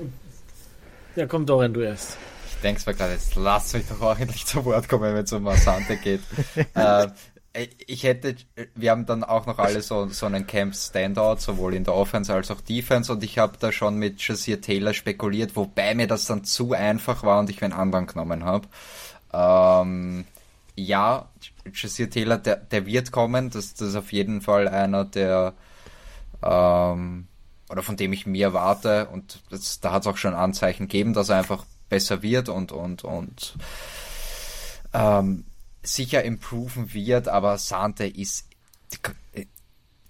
ja, komm Dorian, du erst. Ich denke mir gerade, jetzt lass mich doch auch endlich zu Wort kommen, wenn es um Asante geht. äh, ich hätte, wir haben dann auch noch alle so, so einen Camp Standout, sowohl in der Offense als auch Defense und ich habe da schon mit Jasier Taylor spekuliert, wobei mir das dann zu einfach war und ich einen anderen genommen habe. Ähm, ja, Jasier Taylor, der, der wird kommen, das, das ist auf jeden Fall einer, der ähm, oder von dem ich mehr warte und das, da hat es auch schon Anzeichen gegeben, dass er einfach besser wird und und und ähm, sicher improven wird, aber Sante ist,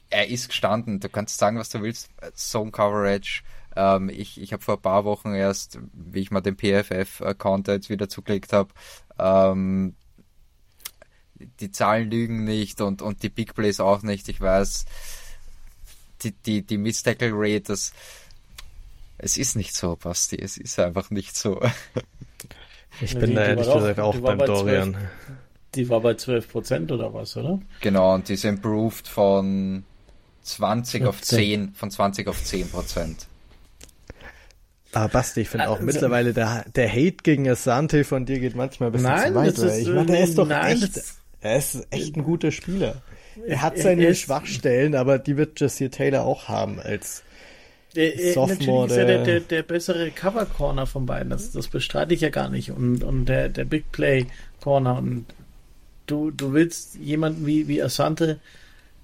er ist gestanden. Du kannst sagen, was du willst. Zone Coverage. Ähm, ich ich habe vor ein paar Wochen erst, wie ich mal den PFF-Account jetzt wieder zugelegt habe, ähm, die Zahlen lügen nicht und, und die Big Plays auch nicht. Ich weiß, die, die, die Miss-Tackle-Rate, das, es ist nicht so, Basti. Es ist einfach nicht so. Ich bin da ehrlich gesagt auch beim Dorian. 12, die war bei 12% oder was, oder? Genau, und die ist improved von 20 auf 10, von 20 auf 10 Prozent. Ah, Basti, ich finde auch also, mittlerweile der, der Hate gegen Asante von dir geht manchmal ein bisschen nein, zu weit. Ist, ich meine, er ist doch nein, echt, er ist echt ein guter Spieler. Er hat seine er Schwachstellen, aber die wird Jesse Taylor auch haben als der, Sophomore. Natürlich ist er der, der, der bessere Cover Corner von beiden. Das, das bestreite ich ja gar nicht. Und, und der, der Big Play Corner und du, du willst jemanden wie, wie Asante,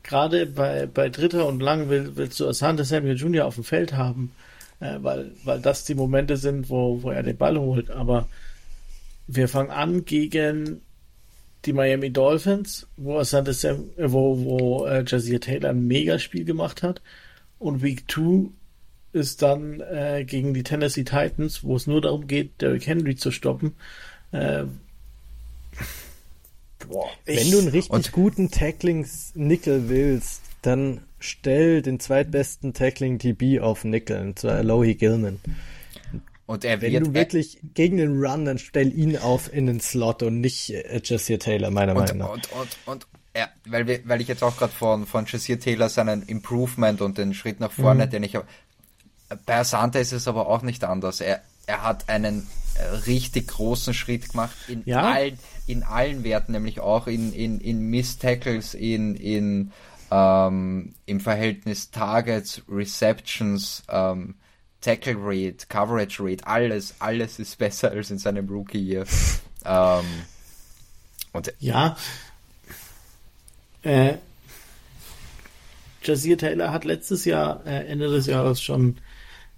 gerade bei, bei Dritter und Lang will, willst du Asante Samuel Jr. auf dem Feld haben, äh, weil, weil das die Momente sind, wo, wo er den Ball holt. Aber wir fangen an gegen die Miami Dolphins, wo Asante Sam, äh, wo, wo äh, Jazir Taylor ein Megaspiel gemacht hat. Und Week 2 ist dann äh, gegen die Tennessee Titans, wo es nur darum geht, Derrick Henry zu stoppen. Äh, Boah, Wenn du einen richtig guten Tacklings-Nickel willst, dann stell den zweitbesten Tackling-DB auf Nickel, und zwar Alohi Gilman. Und er Wenn du wirklich gegen den Run, dann stell ihn auf in den Slot und nicht äh, Jessier Taylor, meiner und, Meinung nach. Und, und, und, ja, weil, wir, weil ich jetzt auch gerade von, von Jessier Taylor seinen Improvement und den Schritt nach vorne, mhm. den ich habe. Bei Asante ist es aber auch nicht anders. Er, er hat einen richtig großen Schritt gemacht in ja. allen in allen Werten, nämlich auch in, in, in Miss-Tackles, in, in, ähm, im Verhältnis Targets, Receptions, ähm, Tackle Rate, Coverage Rate, alles, alles ist besser als in seinem Rookie Year. ähm, und ja, äh, Jazir Taylor hat letztes Jahr, äh, Ende des Jahres schon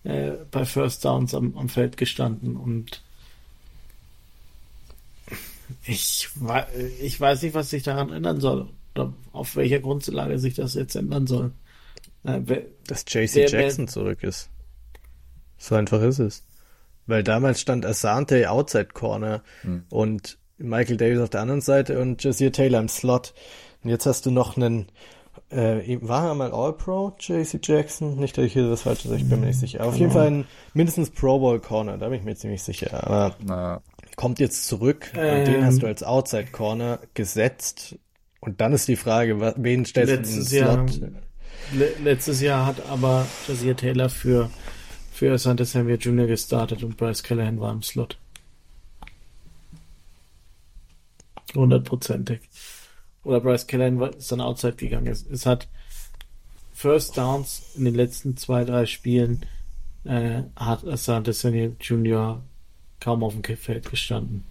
äh, bei First Downs am, am Feld gestanden und ich, ich weiß nicht, was sich daran ändern soll. Oder auf welcher Grundlage sich das jetzt ändern soll. Äh, Dass JC Jackson zurück ist. So einfach ist es. Weil damals stand Asante Outside Corner hm. und Michael Davis auf der anderen Seite und Jazir Taylor im Slot. Und jetzt hast du noch einen, äh, war er mal All-Pro, JC Jackson? Nicht, dass ich hier das falsche sage, ich bin mir nicht sicher. Aber auf jeden Fall ein mindestens Pro Bowl Corner, da bin ich mir ziemlich sicher. Aber naja kommt jetzt zurück ähm, und den hast du als Outside Corner gesetzt. Und dann ist die Frage, wen stellst du in den Slot? Jahr, le letztes Jahr hat aber Jasier Taylor für, für Asante Samuel Jr. gestartet und Bryce Callahan war im Slot. Hundertprozentig. Oder Bryce Callahan ist dann Outside gegangen. Es, es, hat First Downs in den letzten zwei, drei Spielen äh, hat Asante Samuel Jr kaum auf dem Feld gestanden.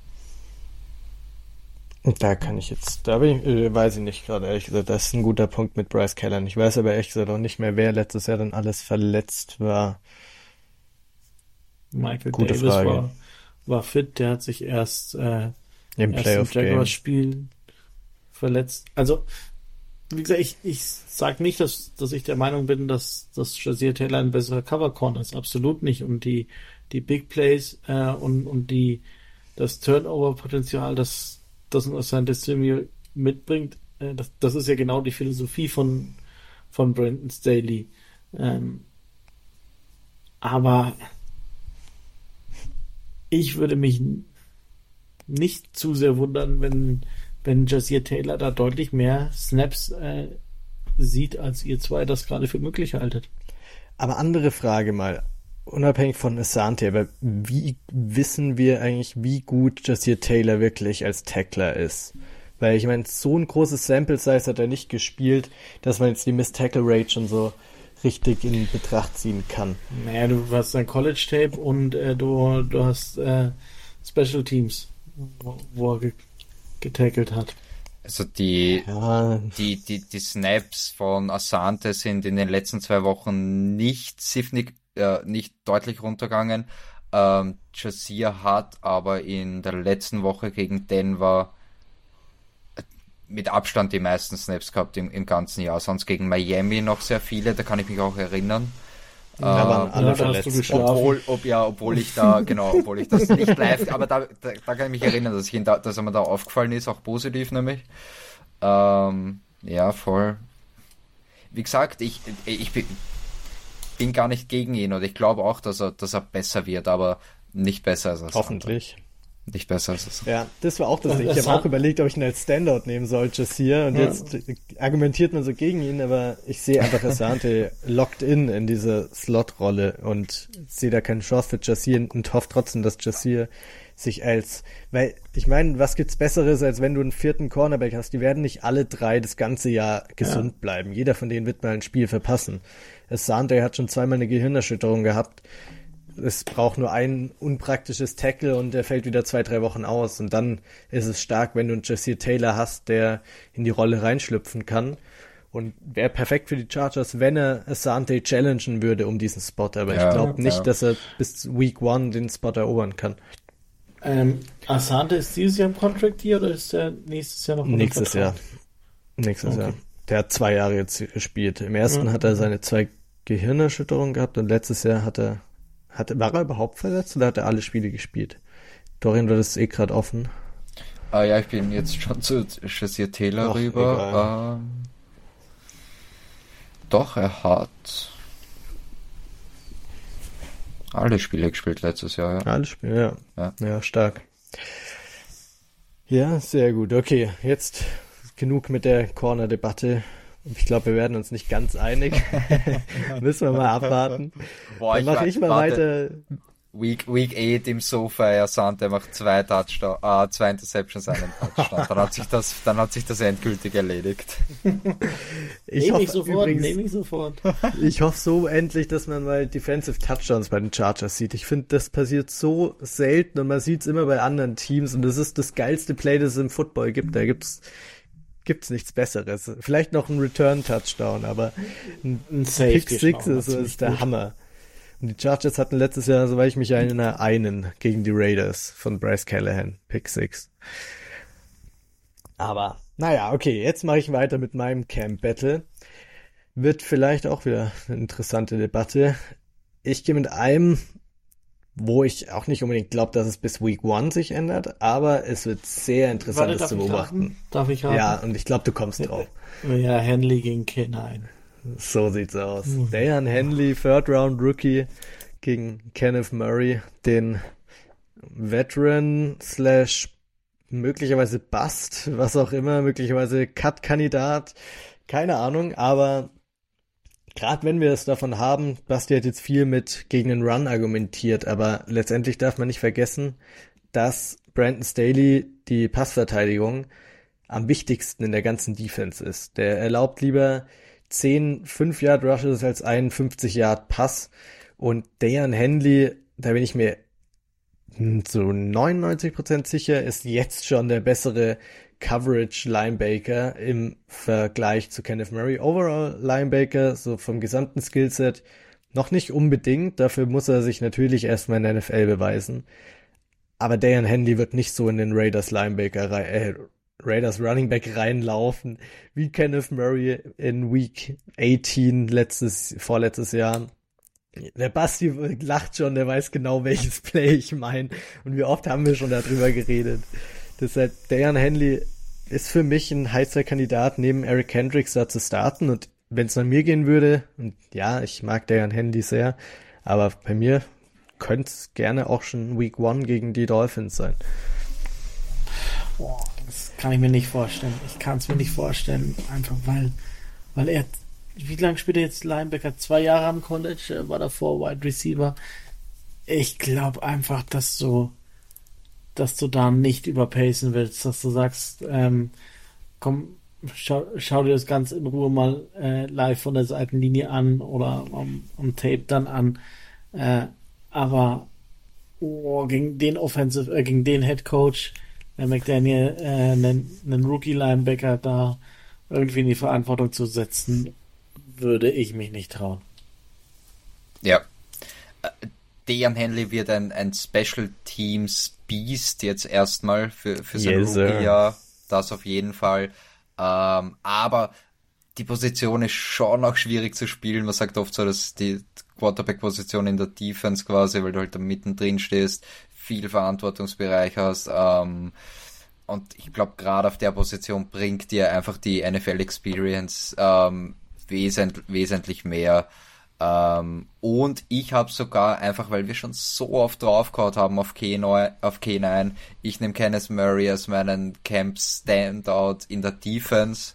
Da kann ich jetzt, da bin ich, äh, weiß ich nicht gerade, ehrlich gesagt, das ist ein guter Punkt mit Bryce Keller. Ich weiß aber ehrlich gesagt auch nicht mehr, wer letztes Jahr dann alles verletzt war. Michael Gute Davis Frage. War, war fit, der hat sich erst, äh, im Playoff-Spiel verletzt. Also, wie gesagt, ich, ich sag nicht, dass, dass ich der Meinung bin, dass, dass Jazir Taylor ein besserer Cover Corner ist. Absolut nicht. Und die, die Big Plays äh, und, und die, das Turnover-Potenzial, das, das sein Destiny mitbringt, äh, das, das ist ja genau die Philosophie von, von Brandon Staley. Ähm, aber ich würde mich nicht zu sehr wundern, wenn, wenn Jazir Taylor da deutlich mehr Snaps äh, sieht, als ihr zwei das gerade für möglich haltet. Aber andere Frage mal unabhängig von Asante, aber wie wissen wir eigentlich, wie gut Jasir Taylor wirklich als Tackler ist? Weil ich meine, so ein großes Sample Size hat er nicht gespielt, dass man jetzt die Miss Tackle Rate schon so richtig in Betracht ziehen kann. Naja, du hast ein College Tape und äh, du, du hast äh, Special Teams, wo, wo er ge getackelt hat. Also die, ja. die, die, die Snaps von Asante sind in den letzten zwei Wochen nicht siffnig, äh, nicht deutlich runtergegangen. Ähm, Jazir hat aber in der letzten Woche gegen Denver mit Abstand die meisten Snaps gehabt im, im ganzen Jahr. Sonst gegen Miami noch sehr viele, da kann ich mich auch erinnern. Da waren alle ja, verletzt. Obwohl, ob, ja, obwohl ich da, genau, obwohl ich das nicht live, aber da, da, da kann ich mich erinnern, dass, ich da, dass er mir da aufgefallen ist, auch positiv nämlich. Ähm, ja, voll. Wie gesagt, ich, ich bin, bin gar nicht gegen ihn und ich glaube auch, dass er, dass er besser wird, aber nicht besser als er Hoffentlich. Andere nicht besser als es. Ja, das war auch das. Ich habe auch überlegt, ob ich ihn als Standout nehmen soll, hier. Und ja. jetzt argumentiert man so gegen ihn, aber ich sehe einfach Asante locked in in diese Slot-Rolle und sehe da keine Chance für Jassir und hoffe trotzdem, dass Jassir sich als, weil ich meine, was gibt's Besseres, als wenn du einen vierten Cornerback hast? Die werden nicht alle drei das ganze Jahr gesund ja. bleiben. Jeder von denen wird mal ein Spiel verpassen. Asante hat schon zweimal eine Gehirnerschütterung gehabt es braucht nur ein unpraktisches Tackle und der fällt wieder zwei, drei Wochen aus. Und dann ist es stark, wenn du einen Jesse Taylor hast, der in die Rolle reinschlüpfen kann. Und wäre perfekt für die Chargers, wenn er Asante challengen würde um diesen Spot. Aber ja, ich glaube nicht, ja. dass er bis Week One den Spot erobern kann. Ähm, Asante ist dieses Jahr im Contract hier oder ist er nächstes Jahr noch Nächstes Jahr. Nächstes okay. Jahr. Der hat zwei Jahre jetzt gespielt. Im ersten ja. hat er seine zwei Gehirnerschütterungen gehabt und letztes Jahr hat er hat, war er überhaupt verletzt oder hat er alle Spiele gespielt? Dorian, du das eh gerade offen. Ah ja, ich bin jetzt schon zu Chassier Taylor rüber. Ähm, doch, er hat alle Spiele gespielt letztes Jahr, ja. Alle Spiele, ja. Ja, ja stark. Ja, sehr gut. Okay, jetzt genug mit der Corner-Debatte. Ich glaube, wir werden uns nicht ganz einig. Müssen wir mal abwarten. Boah, Dann mache ich, mal weiter. Week, Week 8 im Sofa, ja, Sand, der macht zwei Touchdown, äh, zwei Interceptions, einen Touchdown. Dann hat sich das, dann hat sich das endgültig erledigt. ich nehme ich sofort, übrigens, nehme ich sofort. ich hoffe so endlich, dass man mal Defensive Touchdowns bei den Chargers sieht. Ich finde, das passiert so selten und man sieht es immer bei anderen Teams und das ist das geilste Play, das es im Football gibt. Da gibt's gibt's nichts Besseres. Vielleicht noch ein Return-Touchdown, aber ein, ein Pick Six ist, ist der gut. Hammer. Und die Chargers hatten letztes Jahr, soweit ich mich erinnere, einen gegen die Raiders von Bryce Callahan. Pick Six. Aber, naja, okay, jetzt mache ich weiter mit meinem Camp Battle. Wird vielleicht auch wieder eine interessante Debatte. Ich gehe mit einem wo ich auch nicht unbedingt glaube, dass es bis Week One sich ändert, aber es wird sehr interessant, das zu beobachten. Darf ich haben? Ja, und ich glaube, du kommst drauf. Ja, Henley gegen K9. So sieht's aus. Mhm. Dayan Henley, Third Round Rookie gegen Kenneth Murray, den Veteran slash möglicherweise Bust, was auch immer, möglicherweise Cut-Kandidat, keine Ahnung, aber gerade wenn wir es davon haben, Basti hat jetzt viel mit gegen den Run argumentiert, aber letztendlich darf man nicht vergessen, dass Brandon Staley die Passverteidigung am wichtigsten in der ganzen Defense ist. Der erlaubt lieber 10 5-Yard Rushes als einen 50 Yard Pass und Dayan Henley, da bin ich mir zu 99% sicher, ist jetzt schon der bessere Coverage Linebacker im Vergleich zu Kenneth Murray. Overall Linebacker, so vom gesamten Skillset, noch nicht unbedingt. Dafür muss er sich natürlich erstmal in der NFL beweisen. Aber Dayan Henley wird nicht so in den Raiders Linebacker, äh, Raiders Running Back reinlaufen, wie Kenneth Murray in Week 18 letztes, vorletztes Jahr. Der Basti lacht schon, der weiß genau, welches Play ich meine. Und wie oft haben wir schon darüber geredet. Deshalb, Dayan Henley ist für mich ein heißer Kandidat, neben Eric Hendricks da zu starten. Und wenn es an mir gehen würde, und ja, ich mag Dayan Henley sehr, aber bei mir könnte es gerne auch schon Week One gegen die Dolphins sein. Boah, das kann ich mir nicht vorstellen. Ich kann es mir nicht vorstellen, einfach weil, weil er wie lange spielt er jetzt Linebacker? Zwei Jahre am College, war davor Wide Receiver. Ich glaube einfach, dass du, dass du da nicht überpacen willst, dass du sagst, ähm, komm, schau, schau dir das Ganze in Ruhe mal äh, live von der Seitenlinie an oder am, am Tape dann an. Äh, aber oh, gegen den Offensive, äh, gegen den Head Coach, äh, McDaniel, äh, einen, einen Rookie-Linebacker da irgendwie in die Verantwortung zu setzen, würde ich mich nicht trauen. Ja. Dejan Henley wird ein, ein Special Teams Beast jetzt erstmal für, für sein yes, Rookie-Jahr. Das auf jeden Fall. Ähm, aber die Position ist schon auch schwierig zu spielen. Man sagt oft so, dass die Quarterback-Position in der Defense quasi, weil du halt da mittendrin stehst, viel Verantwortungsbereich hast. Ähm, und ich glaube, gerade auf der Position bringt dir einfach die NFL-Experience ähm, wesent wesentlich mehr. Ähm, und ich habe sogar einfach, weil wir schon so oft draufgehauen haben auf K9, auf K9 ich nehme Kenneth Murray als meinen Camp Standout in der Defense.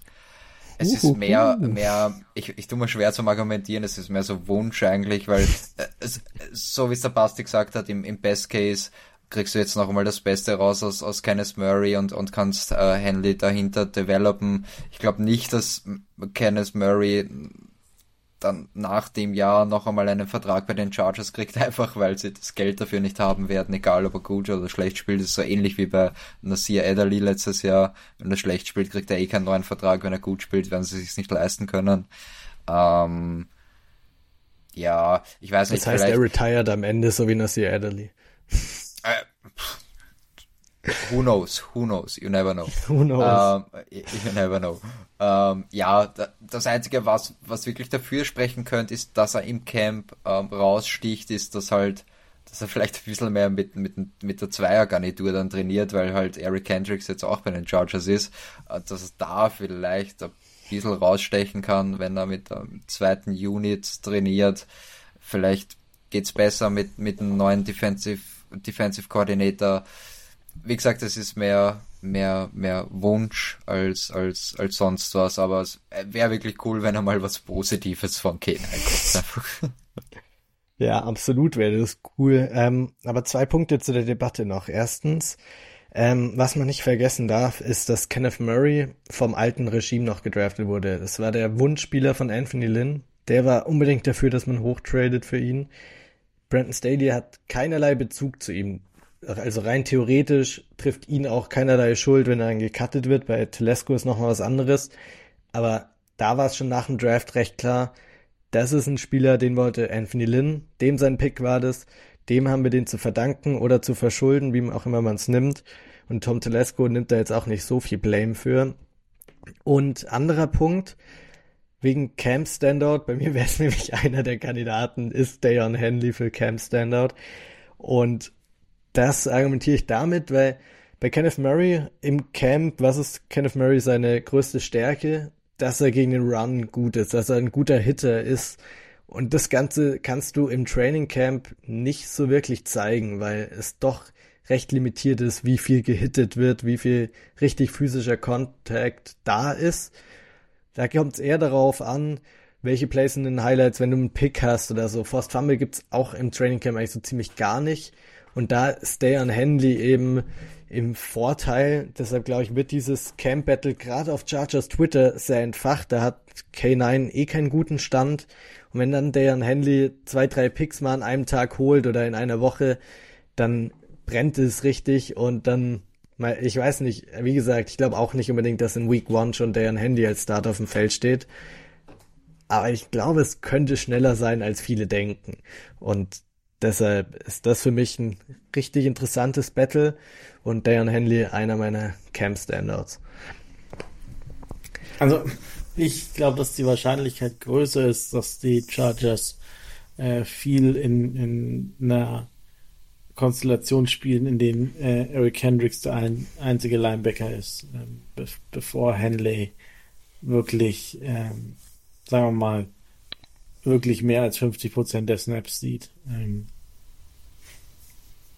Es ist mehr, mehr, ich, ich tue mir schwer zum Argumentieren, es ist mehr so Wunsch eigentlich, weil, äh, so wie es der Basti gesagt hat, im, im Best Case kriegst du jetzt noch einmal das Beste raus aus, aus Kenneth Murray und, und kannst äh, Henley dahinter developen. Ich glaube nicht, dass Kenneth Murray dann nach dem Jahr noch einmal einen Vertrag bei den Chargers kriegt, einfach weil sie das Geld dafür nicht haben werden, egal ob er gut oder schlecht spielt. Das ist so ähnlich wie bei Nasir Ederly letztes Jahr. Wenn er schlecht spielt, kriegt er eh keinen neuen Vertrag. Wenn er gut spielt, werden sie sich nicht leisten können. Ähm, ja, ich weiß nicht. Das heißt, er retired am Ende, so wie Nasir Ederly. Who knows? Who knows? You never know. Who knows? Um, you never know. Um, ja, das Einzige, was, was wirklich dafür sprechen könnte, ist, dass er im Camp um, raussticht, ist, dass halt, dass er vielleicht ein bisschen mehr mit, mit, mit der Zweiergarnitur dann trainiert, weil halt Eric Hendricks jetzt auch bei den Chargers ist, äh, dass er da vielleicht ein bisschen rausstechen kann, wenn er mit der zweiten Unit trainiert. Vielleicht geht's besser mit, mit einem neuen Defensive, Defensive Coordinator wie gesagt, es ist mehr, mehr, mehr Wunsch als, als, als sonst was, aber es wäre wirklich cool, wenn er mal was Positives von Kane kommt. ja, absolut wäre das cool. Ähm, aber zwei Punkte zu der Debatte noch. Erstens, ähm, was man nicht vergessen darf, ist, dass Kenneth Murray vom alten Regime noch gedraftet wurde. Das war der Wunschspieler von Anthony Lynn. Der war unbedingt dafür, dass man hochtradet für ihn. Brandon Staley hat keinerlei Bezug zu ihm also rein theoretisch trifft ihn auch keinerlei Schuld, wenn er dann gecuttet wird. Bei Telesco ist nochmal was anderes. Aber da war es schon nach dem Draft recht klar, das ist ein Spieler, den wollte Anthony Lynn, dem sein Pick war das, dem haben wir den zu verdanken oder zu verschulden, wie auch immer man es nimmt. Und Tom Telesco nimmt da jetzt auch nicht so viel Blame für. Und anderer Punkt, wegen Camp Standout, bei mir wäre es nämlich einer der Kandidaten, ist Dayon Henley für Camp Standout. Und das argumentiere ich damit, weil bei Kenneth Murray im Camp, was ist Kenneth Murray seine größte Stärke? Dass er gegen den Run gut ist, dass er ein guter Hitter ist. Und das Ganze kannst du im Training Camp nicht so wirklich zeigen, weil es doch recht limitiert ist, wie viel gehittet wird, wie viel richtig physischer Kontakt da ist. Da kommt es eher darauf an, welche Plays in den Highlights, wenn du einen Pick hast oder so. Forced Fumble gibt's auch im Training Camp eigentlich so ziemlich gar nicht. Und da ist Dayan Henley eben im Vorteil. Deshalb glaube ich, wird dieses Camp Battle gerade auf Chargers Twitter sehr entfacht. Da hat K9 eh keinen guten Stand. Und wenn dann Dayan Henley zwei, drei Picks mal an einem Tag holt oder in einer Woche, dann brennt es richtig und dann, ich weiß nicht, wie gesagt, ich glaube auch nicht unbedingt, dass in Week One schon Dayan Henley als Start auf dem Feld steht. Aber ich glaube, es könnte schneller sein, als viele denken. Und Deshalb ist das für mich ein richtig interessantes Battle und Dayan Henley einer meiner Camp Standouts. Also, ich glaube, dass die Wahrscheinlichkeit größer ist, dass die Chargers äh, viel in, in einer Konstellation spielen, in denen äh, Eric Hendricks der ein, einzige Linebacker ist, ähm, be bevor Henley wirklich, ähm, sagen wir mal, wirklich mehr als 50 Prozent der Snaps sieht. Ähm,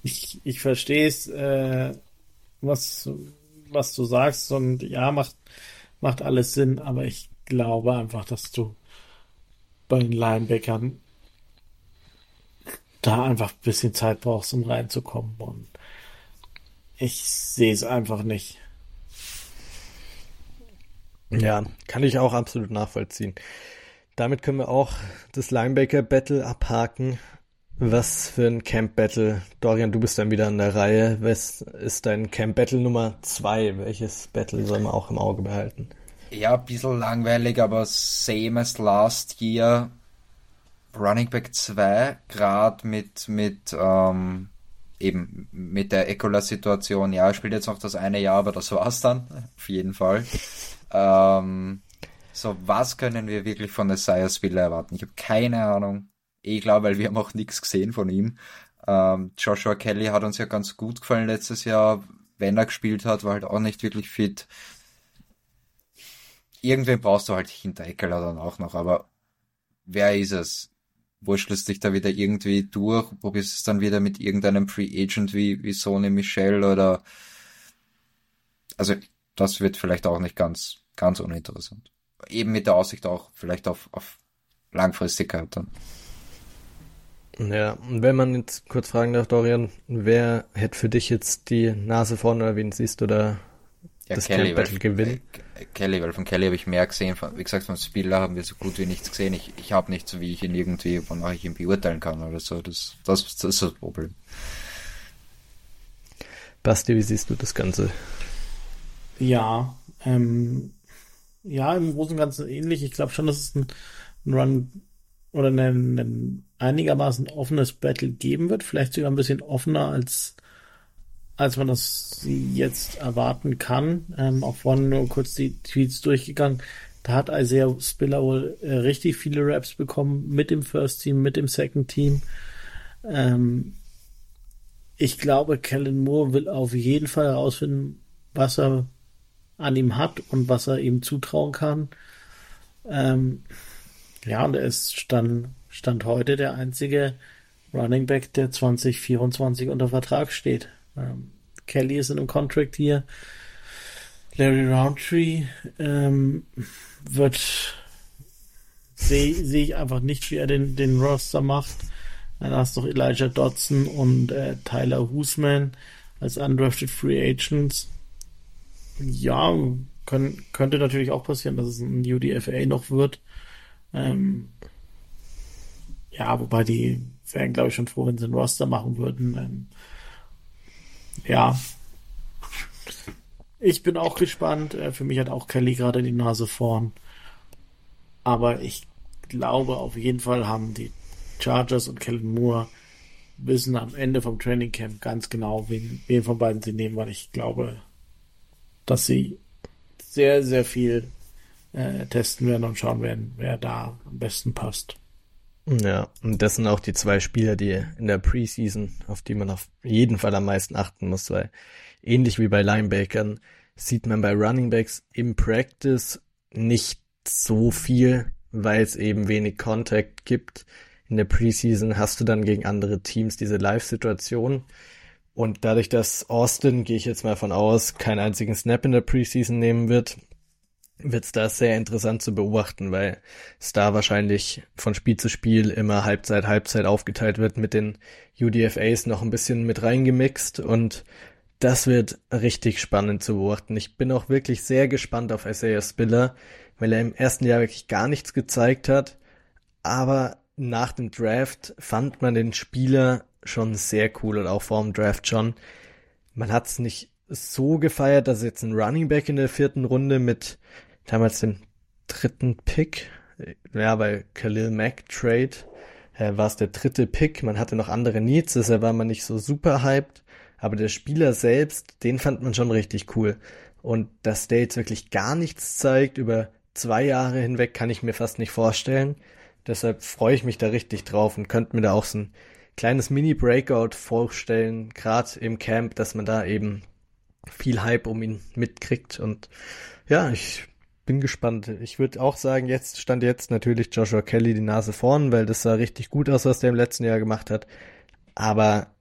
ich, ich verstehe es, äh, was, was du sagst und ja, macht, macht alles Sinn, aber ich glaube einfach, dass du bei den Linebackern da einfach ein bisschen Zeit brauchst, um reinzukommen. Und ich sehe es einfach nicht. Ja, kann ich auch absolut nachvollziehen. Damit können wir auch das Linebacker-Battle abhaken. Was für ein Camp-Battle? Dorian, du bist dann wieder an der Reihe. Was ist dein Camp-Battle Nummer zwei? Welches Battle soll man auch im Auge behalten? Ja, ein bisschen langweilig, aber same as last year. Running Back 2, gerade mit, mit, ähm, eben mit der Ecola-Situation. Ja, er spielt jetzt noch das eine Jahr, aber das war's dann. Auf jeden Fall. Ähm, so, was können wir wirklich von Isaiah Spiller erwarten? Ich habe keine Ahnung. Eh klar, weil wir haben auch nichts gesehen von ihm. Ähm, Joshua Kelly hat uns ja ganz gut gefallen letztes Jahr. Wenn er gespielt hat, war halt auch nicht wirklich fit. Irgendwen brauchst du halt hinter Eckler dann auch noch, aber wer ist es? Wurschtelst dich da wieder irgendwie durch? Probierst es dann wieder mit irgendeinem Free Agent wie, wie Sony Michel oder, also, das wird vielleicht auch nicht ganz, ganz uninteressant. Eben mit der Aussicht auch vielleicht auf, auf Langfristigkeit dann. Ja, und wenn man jetzt kurz fragen darf, Dorian, wer hätte für dich jetzt die Nase vorne oder wen siehst du da Ja, das Kelly, Camp Battle weil, gewinnen? äh, Kelly, weil von Kelly habe ich mehr gesehen. Von, wie gesagt, vom Spieler haben wir so gut wie nichts gesehen. Ich, ich habe nichts, wie ich ihn irgendwie, wonach ich ihn beurteilen kann oder so. Das, das, das ist das Problem. Basti, wie siehst du das Ganze? Ja, ähm, ja, im Großen und Ganzen ähnlich. Ich glaube schon, dass es ein, ein Run oder ein, ein einigermaßen offenes Battle geben wird. Vielleicht sogar ein bisschen offener als als man das jetzt erwarten kann. Ähm, auch vorhin nur kurz die Tweets durchgegangen. Da hat Isaiah Spiller wohl äh, richtig viele Raps bekommen mit dem First Team, mit dem Second Team. Ähm, ich glaube, Kellen Moore will auf jeden Fall herausfinden, was er an ihm hat und was er ihm zutrauen kann. Ähm, ja, und er ist Stand, Stand heute der einzige Running Back, der 2024 unter Vertrag steht. Ähm, Kelly ist in einem Contract hier. Larry Roundtree ähm, wird sehe seh ich einfach nicht, wie er den, den Roster macht. Dann hast du noch Elijah Dodson und äh, Tyler Husman als undrafted Free Agents. Ja, können, könnte natürlich auch passieren, dass es ein UDFA noch wird. Ähm, ja, wobei die wären, glaube ich, schon froh, wenn sie einen Roster machen würden. Ähm, ja. Ich bin auch gespannt. Äh, Für mich hat auch Kelly gerade die Nase vorn. Aber ich glaube, auf jeden Fall haben die Chargers und Kellen Moore wissen am Ende vom Training Camp ganz genau, wen, wen von beiden sie nehmen, weil ich glaube, dass sie sehr, sehr viel äh, testen werden und schauen werden, wer da am besten passt. Ja, und das sind auch die zwei Spieler, die in der Preseason, auf die man auf jeden Fall am meisten achten muss, weil ähnlich wie bei Linebackern sieht man bei Running Backs im Practice nicht so viel, weil es eben wenig Contact gibt. In der Preseason hast du dann gegen andere Teams diese Live-Situation. Und dadurch, dass Austin, gehe ich jetzt mal von aus, keinen einzigen Snap in der Preseason nehmen wird, wird es da sehr interessant zu beobachten, weil da wahrscheinlich von Spiel zu Spiel immer Halbzeit, Halbzeit aufgeteilt wird mit den UDFAs noch ein bisschen mit reingemixt und das wird richtig spannend zu beobachten. Ich bin auch wirklich sehr gespannt auf Isaiah Spiller, weil er im ersten Jahr wirklich gar nichts gezeigt hat, aber nach dem Draft fand man den Spieler schon sehr cool und auch vor dem Draft schon. Man hat es nicht so gefeiert, dass jetzt ein Running Back in der vierten Runde mit damals dem dritten Pick, ja, bei Khalil Mack Trade, äh, war es der dritte Pick. Man hatte noch andere Needs, deshalb war man nicht so super hyped. Aber der Spieler selbst, den fand man schon richtig cool. Und dass der jetzt wirklich gar nichts zeigt über zwei Jahre hinweg, kann ich mir fast nicht vorstellen. Deshalb freue ich mich da richtig drauf und könnte mir da auch so ein kleines Mini-Breakout vorstellen, gerade im Camp, dass man da eben viel Hype um ihn mitkriegt. Und ja, ich bin gespannt. Ich würde auch sagen, jetzt stand jetzt natürlich Joshua Kelly die Nase vorn, weil das sah richtig gut aus, was der im letzten Jahr gemacht hat. Aber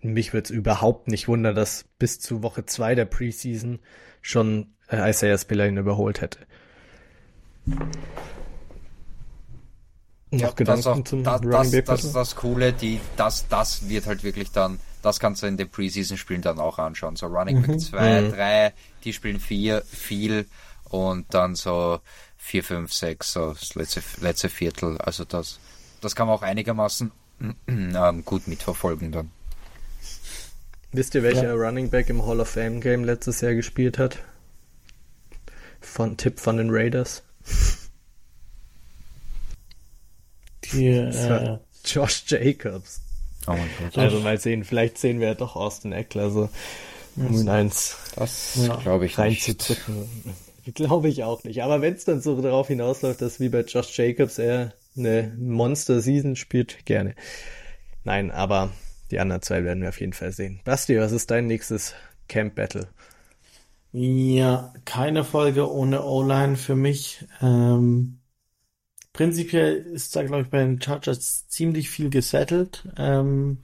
mich würde es überhaupt nicht wundern, dass bis zu Woche zwei der Preseason schon äh, Isaiah Spiller ihn überholt hätte. Ja, Gedanken das, auch, zum das, Running Back das, das, das Coole, die, das, das wird halt wirklich dann, das kannst du in den Preseason-Spielen dann auch anschauen. So Running Back 2, mhm. 3, mhm. die spielen 4, viel und dann so 4, 5, 6, so das letzte, letzte Viertel. Also das, das kann man auch einigermaßen ähm, gut mitverfolgen dann. Wisst ihr, welcher ja. Running Back im Hall of Fame Game letztes Jahr gespielt hat? Von Tipp von den Raiders. Die, äh, Josh Jacobs. Oh mein Gott. Also mal sehen, vielleicht sehen wir ja doch Austin Eckler so um ihn eins das ja. glaube ich reinzudrücken. Glaube ich auch nicht. Aber wenn es dann so darauf hinausläuft, dass wie bei Josh Jacobs er eine Monster-Season spielt, gerne. Nein, aber die anderen zwei werden wir auf jeden Fall sehen. Basti, was ist dein nächstes Camp Battle? Ja, keine Folge ohne O-Line für mich. Ähm, prinzipiell ist da, glaube ich, bei den Chargers ziemlich viel gesettelt. Ähm,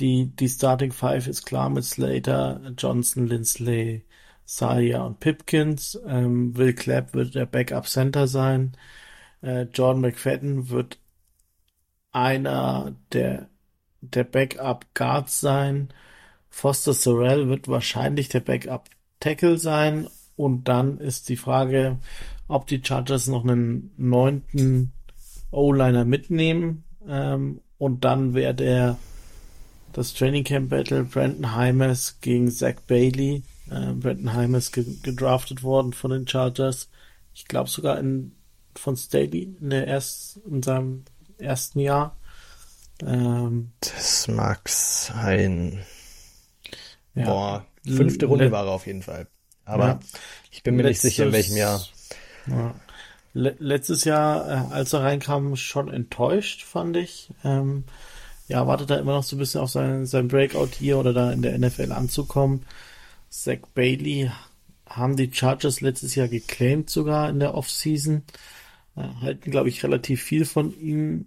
die, die Starting Five ist klar mit Slater, Johnson, Lindsley, Saya und Pipkins. Ähm, Will Clapp wird der Backup Center sein. Äh, Jordan McFadden wird einer der der Backup Guard sein. Foster Sorrell wird wahrscheinlich der Backup Tackle sein. Und dann ist die Frage, ob die Chargers noch einen neunten O-Liner mitnehmen. Ähm, und dann wäre der das Training Camp Battle Brandon Heimers gegen Zach Bailey. Äh, Brandon Heimers ge gedraftet worden von den Chargers. Ich glaube sogar in, von Staley in der erst, in seinem ersten Jahr. Ähm, das mag sein. Ja. Boah, fünfte Runde war er auf jeden Fall. Aber ja. ich bin mir nicht sicher, in welchem Jahr. Ja. letztes Jahr, äh, als er reinkam, schon enttäuscht, fand ich. Ähm, ja, wartet er immer noch so ein bisschen auf sein, sein Breakout hier oder da in der NFL anzukommen. Zach Bailey haben die Chargers letztes Jahr geclaimed sogar in der Offseason. Äh, halten, glaube ich, relativ viel von ihm.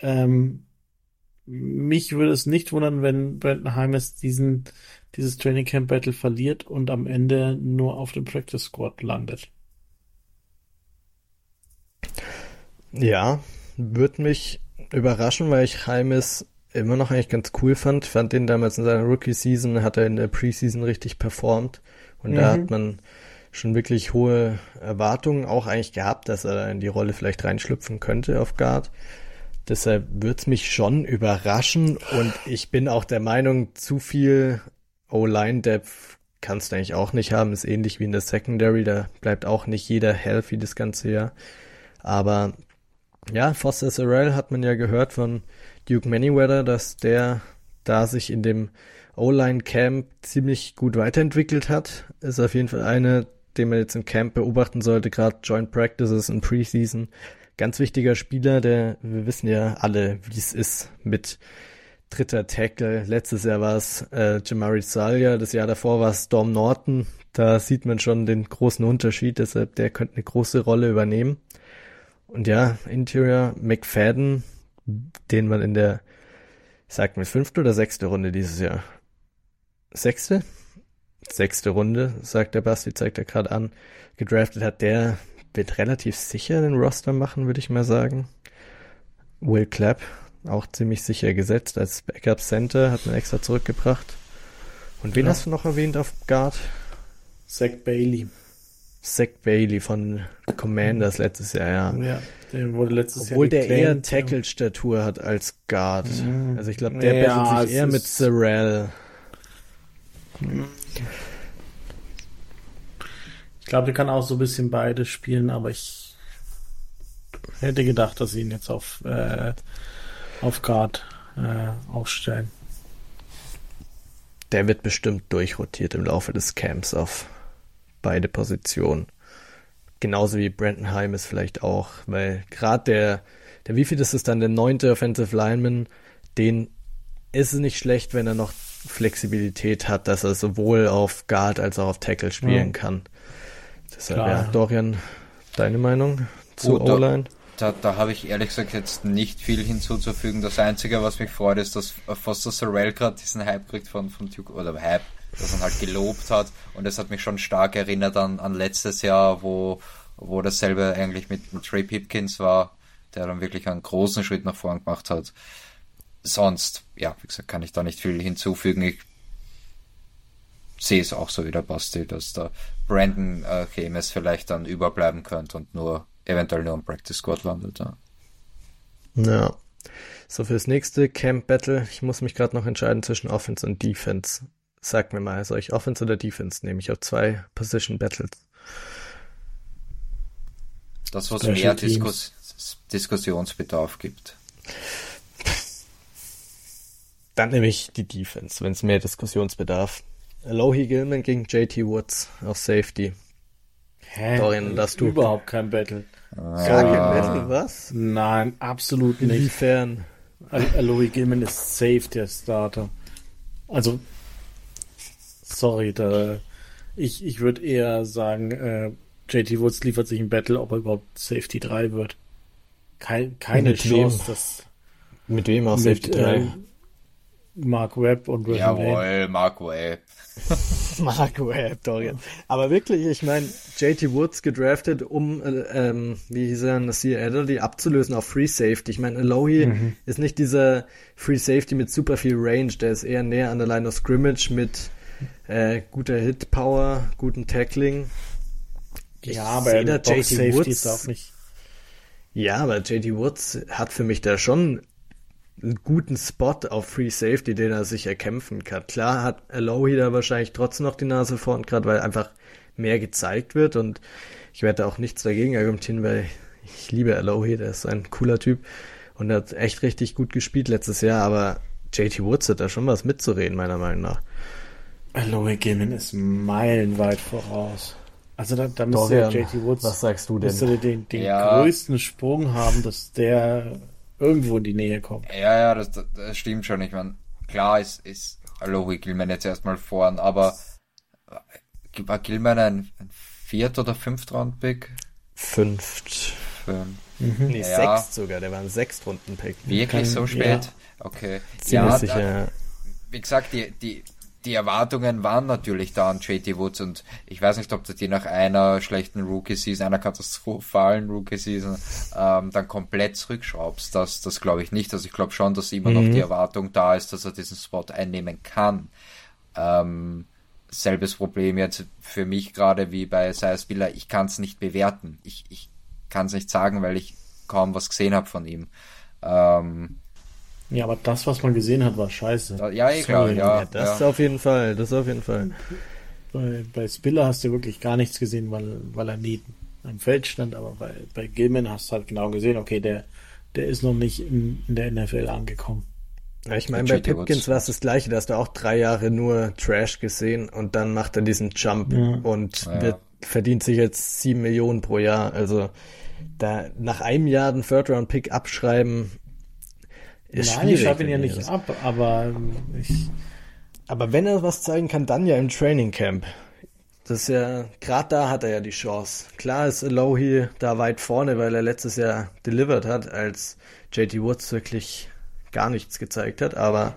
Ähm, mich würde es nicht wundern, wenn Brandon Heimes diesen, dieses Training Camp Battle verliert und am Ende nur auf dem Practice Squad landet. Ja, würde mich überraschen, weil ich Heimes immer noch eigentlich ganz cool fand. Fand den damals in seiner Rookie-Season, hat er in der Preseason richtig performt. Und mhm. da hat man schon wirklich hohe Erwartungen auch eigentlich gehabt, dass er in die Rolle vielleicht reinschlüpfen könnte auf Guard. Deshalb wird es mich schon überraschen und ich bin auch der Meinung, zu viel O-Line-Depth kannst du eigentlich auch nicht haben. Ist ähnlich wie in der Secondary, da bleibt auch nicht jeder healthy das ganze Jahr. Aber ja, Foster Sorrell hat man ja gehört von Duke Manyweather, dass der da sich in dem O-Line-Camp ziemlich gut weiterentwickelt hat. Ist auf jeden Fall eine, den man jetzt im Camp beobachten sollte, gerade Joint Practices in Preseason ganz wichtiger Spieler, der, wir wissen ja alle, wie es ist mit dritter Tackle. Letztes Jahr war es äh, Jamari Salia, das Jahr davor war es Storm Norton. Da sieht man schon den großen Unterschied, deshalb der könnte eine große Rolle übernehmen. Und ja, Interior McFadden, den man in der, ich sag mal, fünfte oder sechste Runde dieses Jahr? Sechste? Sechste Runde, sagt der Basti, zeigt er gerade an, gedraftet hat, der wird relativ sicher den Roster machen, würde ich mal sagen. Will Clapp auch ziemlich sicher gesetzt als Backup Center, hat man extra zurückgebracht. Und wen ja. hast du noch erwähnt auf Guard? Zach Bailey. Zach Bailey von Commanders letztes Jahr, ja. Ja, der wurde letztes Obwohl Jahr. Obwohl der eher Tackle-Statur hat als Guard. Mhm. Also ich glaube, der ja, bettelt sich eher mit Sorrell. Ich glaube, der kann auch so ein bisschen beide spielen, aber ich hätte gedacht, dass sie ihn jetzt auf, äh, auf Guard äh, aufstellen. Der wird bestimmt durchrotiert im Laufe des Camps auf beide Positionen. Genauso wie Brandon Heimes vielleicht auch, weil gerade der, der wie viel ist es dann, der neunte Offensive Lineman, den ist es nicht schlecht, wenn er noch Flexibilität hat, dass er sowohl auf Guard als auch auf Tackle spielen ja. kann. Deshalb, Klar. ja, Dorian, deine Meinung zu oh, O-Line? Da, da, da habe ich ehrlich gesagt jetzt nicht viel hinzuzufügen. Das Einzige, was mich freut, ist, dass Foster Sorrell gerade diesen Hype kriegt von, von Duke, oder Hype, dass man halt gelobt hat. Und das hat mich schon stark erinnert an, an letztes Jahr, wo, wo dasselbe eigentlich mit, mit Trey Pipkins war, der dann wirklich einen großen Schritt nach vorn gemacht hat. Sonst, ja, wie gesagt, kann ich da nicht viel hinzufügen. Ich sehe es auch so wie der Basti, dass da Brandon äh, vielleicht dann überbleiben könnte und nur eventuell nur im Practice Squad landet. Ja. ja. So fürs nächste Camp Battle. Ich muss mich gerade noch entscheiden zwischen Offense und Defense. Sag mir mal, soll ich Offense oder Defense nehmen? Ich habe zwei Position Battles. Das, was Special mehr Diskus Diskussionsbedarf gibt. Dann nehme ich die Defense, wenn es mehr Diskussionsbedarf. Alohi Gilman gegen JT Woods auf Safety. Hä? Dorian, das du. Überhaupt kein Battle. Ah. Gar kein Battle, was? Nein, absolut nicht. Inwiefern? Alohi Gilman ist safe der Starter. Also, sorry, da, ich, ich würde eher sagen, äh, JT Woods liefert sich ein Battle, ob er überhaupt Safety 3 wird. Kein, keine mit Chance, wem? dass. Mit wem auch Safety 3? Äh, Mark Webb und Riven Jawohl, Mark Webb. Mark Webb, Dorian. Aber wirklich, ich meine, JT Woods gedraftet, um, äh, ähm, wie hieß er, Nasir Adderley abzulösen auf Free Safety. Ich meine, Alohi mhm. ist nicht dieser Free Safety mit super viel Range, der ist eher näher an der Line of Scrimmage mit äh, guter Hit Power, guten Tackling. Ich ja, aber JT Woods auch nicht. Ja, aber JT Woods hat für mich da schon einen guten Spot auf Free Safety, den er sich erkämpfen kann. Klar hat Alohi da wahrscheinlich trotzdem noch die Nase vorn, gerade weil einfach mehr gezeigt wird und ich werde auch nichts dagegen argumentieren, weil ich liebe Alohi, der ist ein cooler Typ und hat echt richtig gut gespielt letztes Jahr, aber JT Woods hat da schon was mitzureden, meiner Meinung nach. Alohi Gilman ist meilenweit voraus. Also da, da müsste Dorian, JT Woods was sagst du denn? müsste den, den ja. größten Sprung haben, dass der irgendwo in die Nähe kommt. Ja, ja, das, das stimmt schon. Ich meine, klar ist, ist Alohi Gilman jetzt erstmal vorn, aber war Gilman ein, ein Viert- oder Fünft-Round-Pick? Fünft. Fünf. Mhm. Nee, ja. sechst sogar, der war ein Sechstrunden-Pick. Wirklich so spät? Ja. Okay. Ziemlich ja, sicher. Da, wie gesagt, die, die, die Erwartungen waren natürlich da an JT Woods und ich weiß nicht, ob du die nach einer schlechten Rookie-Season, einer katastrophalen Rookie-Season ähm, dann komplett zurückschraubst. Das, das glaube ich nicht. Also ich glaube schon, dass immer mhm. noch die Erwartung da ist, dass er diesen Spot einnehmen kann. Ähm, selbes Problem jetzt für mich gerade wie bei Isaiah Spiller. Ich kann es nicht bewerten. Ich, ich kann es nicht sagen, weil ich kaum was gesehen habe von ihm. Ähm, ja, aber das, was man gesehen hat, war scheiße. Ja, eh klar, ja, ja. Das ja. auf jeden Fall, das auf jeden Fall. Bei, bei Spiller hast du wirklich gar nichts gesehen, weil, weil er nie am Feld stand, aber bei, bei Gilman hast du halt genau gesehen, okay, der, der ist noch nicht in, in der NFL angekommen. Ja, ich meine, bei Pipkins war es das gleiche, da hast du auch drei Jahre nur Trash gesehen und dann macht er diesen Jump ja. und ja. Wird, verdient sich jetzt sieben Millionen pro Jahr. Also da nach einem Jahr den Third-Round-Pick abschreiben, ist Nein, ich schreibe ihn ja nicht ab, aber ich. Aber wenn er was zeigen kann, dann ja im Training Camp. Das ist ja, gerade da hat er ja die Chance. Klar ist Alohi da weit vorne, weil er letztes Jahr delivered hat, als JT Woods wirklich gar nichts gezeigt hat, aber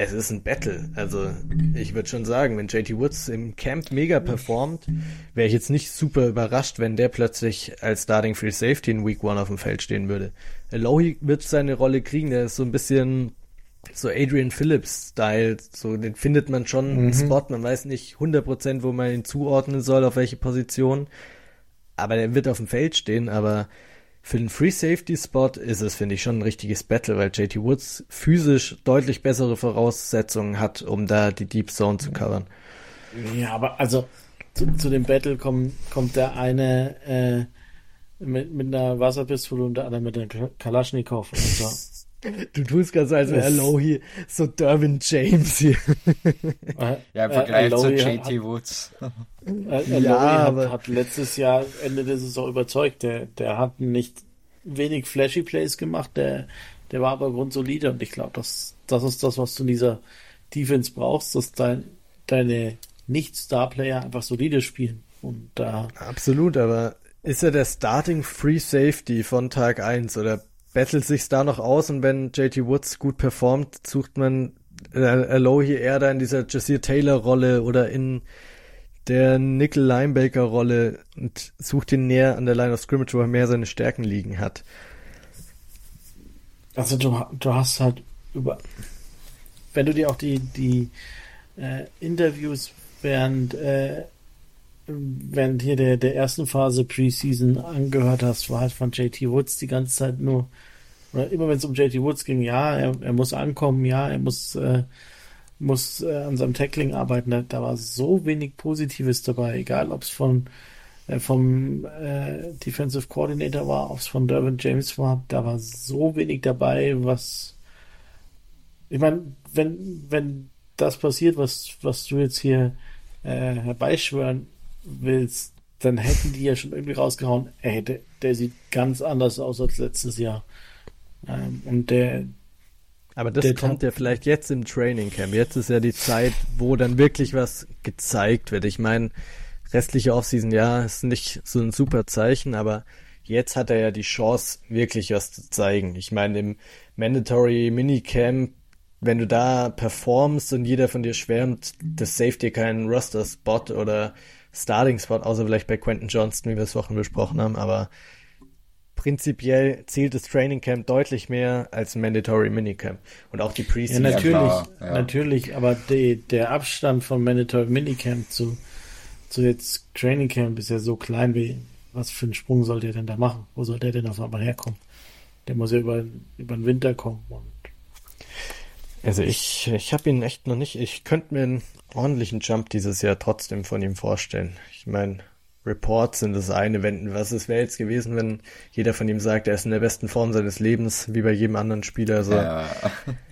es ist ein Battle. Also ich würde schon sagen, wenn JT Woods im Camp mega performt, wäre ich jetzt nicht super überrascht, wenn der plötzlich als Starting Free Safety in Week One auf dem Feld stehen würde. Lohi wird seine Rolle kriegen, der ist so ein bisschen so Adrian Phillips-Style, so den findet man schon mhm. einen Spot, man weiß nicht 100% wo man ihn zuordnen soll, auf welche Position, aber der wird auf dem Feld stehen, aber für den Free Safety Spot ist es, finde ich, schon ein richtiges Battle, weil JT Woods physisch deutlich bessere Voraussetzungen hat, um da die Deep Zone zu covern. Ja, aber also zu, zu dem Battle kommt, kommt der eine äh, mit, mit einer Wasserpistole und der andere mit einer Kalaschnikow. Also. Du tust gerade so, als wäre Alohi so Derwin James hier. ja, im Vergleich äh, zu JT Woods. Äh, ja, aber hat, hat letztes Jahr, Ende der Saison überzeugt. Der, der hat nicht wenig flashy Plays gemacht, der, der war aber grundsolide und ich glaube, das, das ist das, was du in dieser Defense brauchst, dass dein, deine Nicht-Star-Player einfach solide spielen. Und da. Absolut, aber ist er der Starting Free Safety von Tag 1 oder battelt sich's da noch aus und wenn JT Woods gut performt, sucht man äh, Alohi eher da in dieser Jasir Taylor Rolle oder in der Nickel Linebacker Rolle und sucht ihn näher an der Line of Scrimmage, wo er mehr seine Stärken liegen hat. Also du, du hast halt über, wenn du dir auch die, die äh, Interviews während, äh, während hier der, der ersten Phase Preseason angehört hast, war halt von JT Woods die ganze Zeit nur, oder immer wenn es um JT Woods ging, ja, er, er muss ankommen, ja, er muss, äh, muss äh, an seinem Tackling arbeiten, da, da war so wenig Positives dabei, egal ob es von äh, vom äh, Defensive Coordinator war, ob es von Derwin James war, da war so wenig dabei, was ich meine, wenn, wenn das passiert, was, was du jetzt hier äh, herbeischwören willst, dann hätten die ja schon irgendwie rausgehauen, ey, der, der sieht ganz anders aus als letztes Jahr. Ähm, und der. Aber das kommt ja vielleicht jetzt im Training Camp. Jetzt ist ja die Zeit, wo dann wirklich was gezeigt wird. Ich meine, restliche Offseason, ja, ist nicht so ein super Zeichen, aber jetzt hat er ja die Chance, wirklich was zu zeigen. Ich meine, im Mandatory Minicamp, wenn du da performst und jeder von dir schwärmt, das saved dir keinen Roster-Spot oder Starting-Spot, außer vielleicht bei Quentin Johnston, wie wir es Wochen besprochen haben, aber prinzipiell zählt das Training Camp deutlich mehr als ein Mandatory Minicamp und auch die Preseason. Ja, natürlich, ja, natürlich, aber die, der Abstand von Mandatory Minicamp zu so jetzt Training Camp ist ja so klein wie, was für einen Sprung soll der denn da machen? Wo soll der denn auf einmal herkommen? Der muss ja über, über den Winter kommen. Und also ich, ich habe ihn echt noch nicht, ich könnte mir einen ordentlichen Jump dieses Jahr trotzdem von ihm vorstellen. Ich meine, Reports sind das eine, wenn, was es wäre jetzt gewesen, wenn jeder von ihm sagt, er ist in der besten Form seines Lebens, wie bei jedem anderen Spieler. Also ja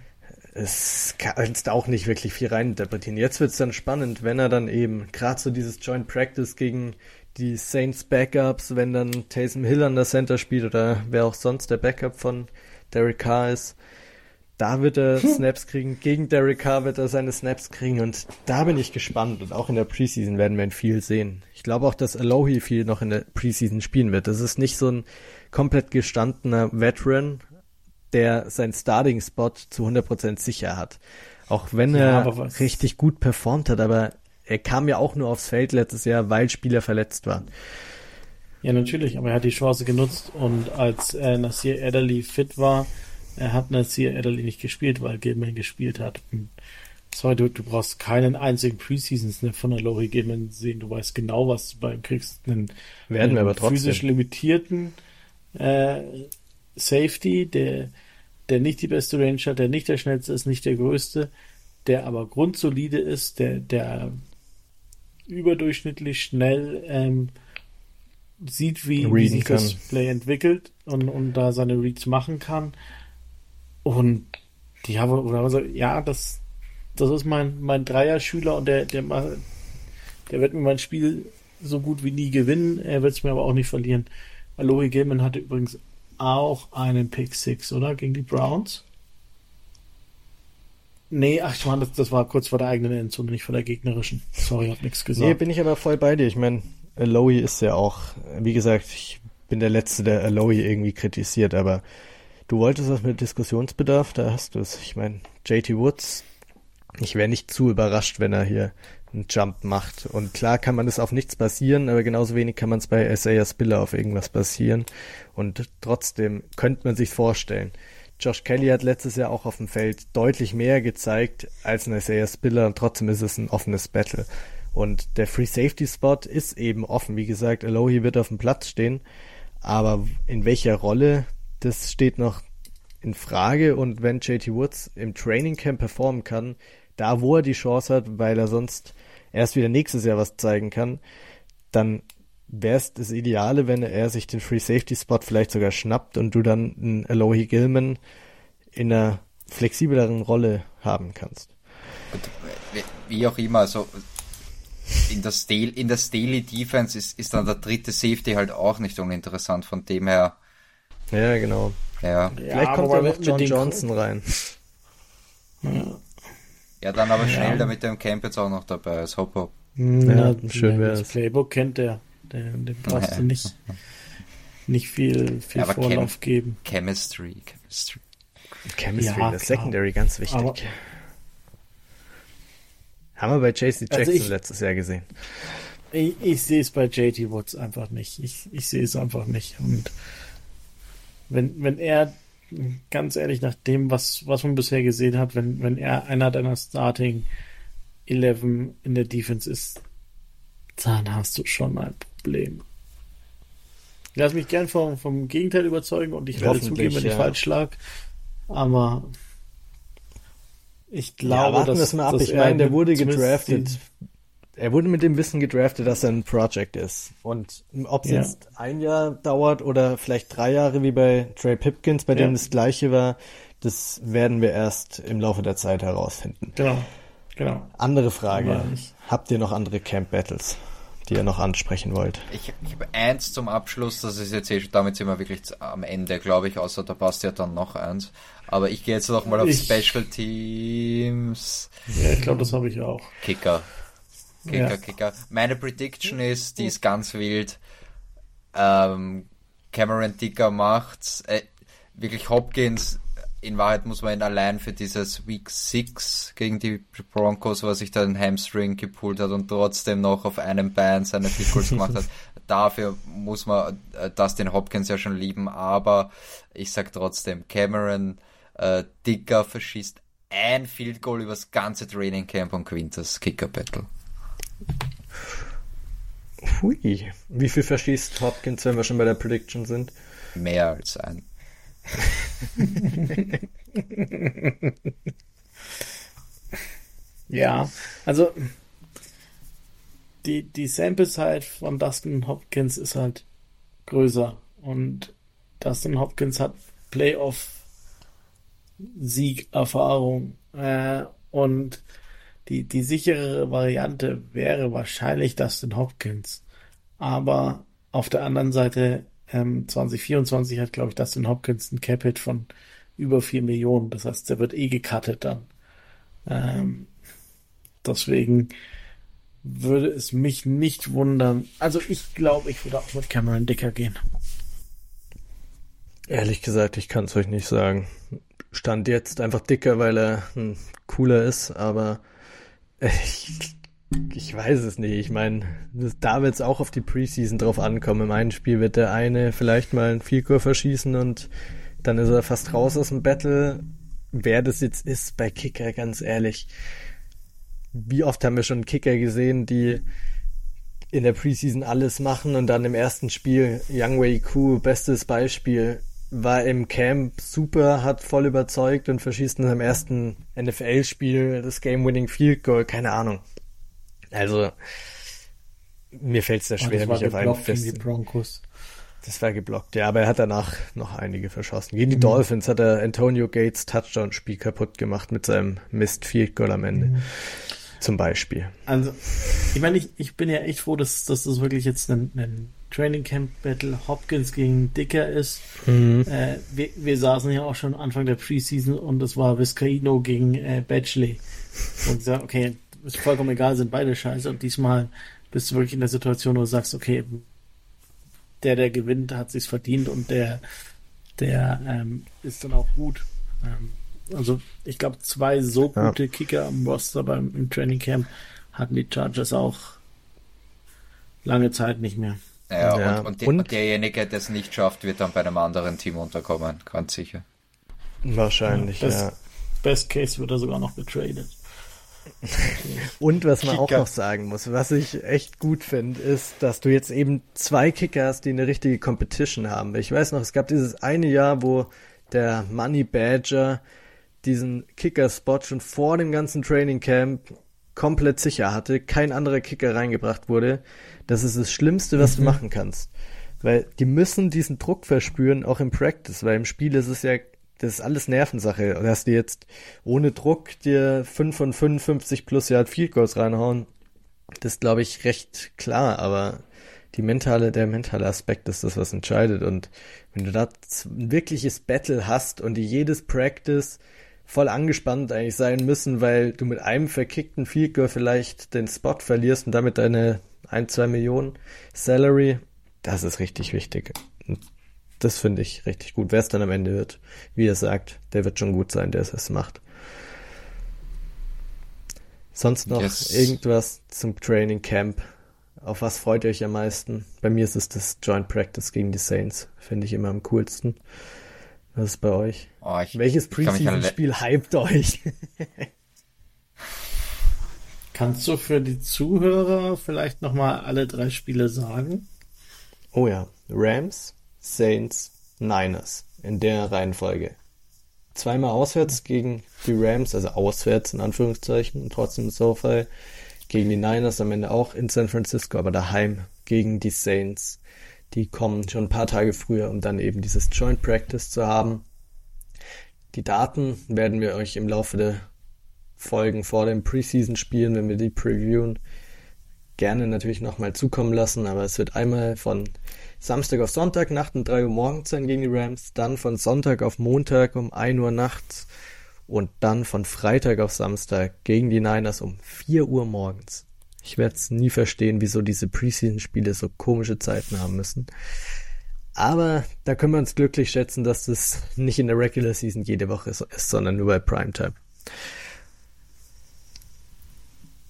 es kannst auch nicht wirklich viel reininterpretieren. Jetzt wird es dann spannend, wenn er dann eben gerade so dieses Joint Practice gegen die Saints Backups, wenn dann Taysom Hill an der Center spielt oder wer auch sonst der Backup von Derek Carr ist, da wird er hm. Snaps kriegen. Gegen Derek Carr wird er seine Snaps kriegen und da bin ich gespannt und auch in der Preseason werden wir ihn viel sehen. Ich glaube auch, dass Alohi viel noch in der Preseason spielen wird. Das ist nicht so ein komplett gestandener Veteran, der seinen Starting-Spot zu 100% sicher hat. Auch wenn ja, er richtig gut performt hat, aber er kam ja auch nur aufs Feld letztes Jahr, weil Spieler verletzt waren. Ja, natürlich, aber er hat die Chance genutzt und als äh, Nasir Ederly fit war, er hat Nasir Ederly nicht gespielt, weil Gilman gespielt hat. Sorry, du, du brauchst keinen einzigen Preseason-Snap von der Lori Gilman sehen. Du weißt genau, was du beim kriegst. Einen, Werden wir aber trotzdem. physisch limitierten äh, Safety, der, der nicht die beste Range hat, der nicht der schnellste ist, nicht der größte, der aber grundsolide ist, der, der überdurchschnittlich schnell ähm, sieht, wie, wie sich kann. das Play entwickelt und, und da seine Reads machen kann. Und die haben, also, ja, das, das ist mein, mein Dreier-Schüler und der, der, der wird mir mein Spiel so gut wie nie gewinnen. Er wird es mir aber auch nicht verlieren. Alohi Gilman hatte übrigens auch einen Pick Six, oder? Gegen die Browns? Nee, ach, ich meine, das, das war kurz vor der eigenen Endzone, nicht vor der gegnerischen. Sorry, hab nichts gesagt. Nee, bin ich aber voll bei dir. Ich meine, Aloy ist ja auch, wie gesagt, ich bin der Letzte, der Aloy irgendwie kritisiert, aber du wolltest was mit Diskussionsbedarf, da hast du es. Ich meine, JT Woods, ich wäre nicht zu überrascht, wenn er hier einen Jump macht. Und klar kann man das auf nichts basieren, aber genauso wenig kann man es bei Isaiah Spiller auf irgendwas basieren. Und trotzdem könnte man sich vorstellen. Josh Kelly hat letztes Jahr auch auf dem Feld deutlich mehr gezeigt als ein Isaiah Spiller und trotzdem ist es ein offenes Battle. Und der Free Safety Spot ist eben offen. Wie gesagt, Alohi wird auf dem Platz stehen, aber in welcher Rolle, das steht noch in Frage. Und wenn JT Woods im Training Camp performen kann, da wo er die Chance hat, weil er sonst erst wieder nächstes Jahr was zeigen kann, dann wäre es das Ideale, wenn er sich den Free Safety Spot vielleicht sogar schnappt und du dann einen Alohi Gilman in einer flexibleren Rolle haben kannst. Wie auch immer, also in der, Stal in der Staley Defense ist, ist dann der dritte Safety halt auch nicht uninteressant, von dem her. Ja, genau. Ja. Vielleicht kommt da noch John Johnson rein. Ja. Ja, dann aber schnell, ja. damit er im Camp jetzt auch noch dabei ist. Hopp, hopp. Ja, ja schön wäre es. Das Playbook kennt er. Den, den brauchst ja. du nicht, nicht viel, viel aber Vorlauf Chem geben. Chemistry, Chemistry. Chemistry, ja, das klar. Secondary, ganz wichtig. Aber, Haben wir bei JC Jackson also ich, letztes Jahr gesehen. Ich, ich sehe es bei JT Woods einfach nicht. Ich, ich sehe es einfach nicht. Und wenn, wenn er ganz ehrlich, nach dem, was, was man bisher gesehen hat, wenn, wenn er einer deiner Starting 11 in der Defense ist, dann hast du schon ein Problem. Ich lasse mich gern vom, vom Gegenteil überzeugen und ich werde zugeben, wenn ich ja. falsch lag. Aber ich glaube, ja, warten dass, mal ab. ich meine, der wurde gedraftet. Er wurde mit dem Wissen gedraftet, dass er ein Project ist. Und ob es ja. jetzt ein Jahr dauert oder vielleicht drei Jahre wie bei Trey Pipkins, bei dem das gleiche war, das werden wir erst im Laufe der Zeit herausfinden. Genau. Genau. Andere Frage. Habt ihr noch andere Camp Battles, die ihr noch ansprechen wollt? Ich, ich habe eins zum Abschluss, das ist jetzt eh schon, damit sind wir wirklich am Ende, glaube ich, außer da passt ja dann noch eins. Aber ich gehe jetzt noch mal auf ich, Special Teams. Ja, ich glaube, das habe ich auch. Kicker. Kicker, ja. Kicker. Meine Prediction ist, die ist ganz wild. Ähm, Cameron Dicker macht's. Äh, wirklich Hopkins in Wahrheit muss man ihn allein für dieses Week 6 gegen die Broncos, er sich da den Hamstring gepult hat und trotzdem noch auf einem Bein seine Field gemacht hat. Dafür muss man äh, Dustin Hopkins ja schon lieben, aber ich sag trotzdem, Cameron äh, Dicker verschießt ein Field Goal übers ganze Training Camp und gewinnt das Kicker Battle. Hui. Wie viel verschießt Hopkins, wenn wir schon bei der Prediction sind? Mehr als ein. ja, also die, die Sample-Size von Dustin Hopkins ist halt größer und Dustin Hopkins hat Playoff-Sieg-Erfahrung äh, und die, die sichere Variante wäre wahrscheinlich Dustin Hopkins. Aber auf der anderen Seite ähm, 2024 hat, glaube ich, Dustin Hopkins ein Cap-Hit von über 4 Millionen. Das heißt, der wird eh gecuttet dann. Ähm, deswegen würde es mich nicht wundern. Also ich glaube, ich würde auch mit Cameron Dicker gehen. Ehrlich gesagt, ich kann es euch nicht sagen. Stand jetzt einfach dicker, weil er ein cooler ist, aber ich ich weiß es nicht. Ich meine, da wird es auch auf die Preseason drauf ankommen. Im einen Spiel wird der eine vielleicht mal einen Vielkur verschießen und dann ist er fast raus aus dem Battle. Wer das jetzt ist bei Kicker, ganz ehrlich. Wie oft haben wir schon Kicker gesehen, die in der Preseason alles machen und dann im ersten Spiel, Young Wei Ku, bestes Beispiel, war im Camp super, hat voll überzeugt und verschießt in seinem ersten NFL-Spiel das Game-Winning Field Goal, keine Ahnung. Also, mir fällt es sehr schwer, mich auf einen fest. Das war geblockt, ja, aber er hat danach noch einige verschossen. Gegen die mhm. Dolphins hat er Antonio Gates Touchdown-Spiel kaputt gemacht mit seinem Mist Field Goal am Ende. Mhm. Zum Beispiel. Also, ich meine, ich, ich bin ja echt froh, dass, dass das wirklich jetzt ein, ein Training Camp Battle Hopkins gegen Dicker ist. Mhm. Äh, wir, wir saßen ja auch schon Anfang der Preseason und es war Vizcaino gegen äh, Batchley. Und gesagt, okay, ist vollkommen egal, sind beide scheiße. Und diesmal bist du wirklich in der Situation, wo du sagst, okay, der, der gewinnt, hat sich's verdient und der, der ähm, ist dann auch gut. Ähm, also ich glaube, zwei so gute ja. Kicker am Roster beim im Training Camp hatten die Chargers auch lange Zeit nicht mehr. Ja, ja. Und, und, der, und, derjenige, der es nicht schafft, wird dann bei einem anderen Team unterkommen, ganz sicher. Wahrscheinlich, ja. Best, ja. Best Case wird er sogar noch getradet. Und was man Kicker. auch noch sagen muss, was ich echt gut finde, ist, dass du jetzt eben zwei Kicker hast, die eine richtige Competition haben. Ich weiß noch, es gab dieses eine Jahr, wo der Money Badger diesen Kicker-Spot schon vor dem ganzen Training Camp komplett sicher hatte, kein anderer Kicker reingebracht wurde. Das ist das Schlimmste, was mhm. du machen kannst. Weil die müssen diesen Druck verspüren, auch im Practice, weil im Spiel ist es ja das ist alles Nervensache. Dass die jetzt ohne Druck dir 5 von 55 plus Yard Field Goals reinhauen, das ist, glaube ich, recht klar, aber die mentale, der mentale Aspekt ist das, was entscheidet. Und wenn du da ein wirkliches Battle hast und die jedes Practice voll angespannt eigentlich sein müssen, weil du mit einem verkickten Field Goal vielleicht den Spot verlierst und damit deine 1, 2 Millionen Salary, das ist richtig wichtig. Das finde ich richtig gut. Wer es dann am Ende wird, wie er sagt, der wird schon gut sein, der es macht. Sonst noch yes. irgendwas zum Training Camp? Auf was freut ihr euch am meisten? Bei mir ist es das Joint Practice gegen die Saints. Finde ich immer am coolsten. Was ist bei euch? Oh, ich, Welches Preseason-Spiel hypt euch? Kannst du für die Zuhörer vielleicht nochmal alle drei Spiele sagen? oh ja, Rams, Saints, Niners. In der Reihenfolge. Zweimal auswärts gegen die Rams, also auswärts in Anführungszeichen, und trotzdem SoFi. Gegen die Niners am Ende auch in San Francisco, aber daheim gegen die Saints. Die kommen schon ein paar Tage früher, um dann eben dieses Joint Practice zu haben. Die Daten werden wir euch im Laufe der Folgen vor dem Preseason-Spielen, wenn wir die previewen, gerne natürlich nochmal zukommen lassen, aber es wird einmal von Samstag auf Sonntag Nacht um 3 Uhr morgens sein gegen die Rams, dann von Sonntag auf Montag um 1 Uhr nachts und dann von Freitag auf Samstag gegen die Niners um 4 Uhr morgens. Ich werde es nie verstehen, wieso diese Preseason-Spiele so komische Zeiten haben müssen. Aber da können wir uns glücklich schätzen, dass das nicht in der Regular Season jede Woche ist, sondern nur bei Primetime.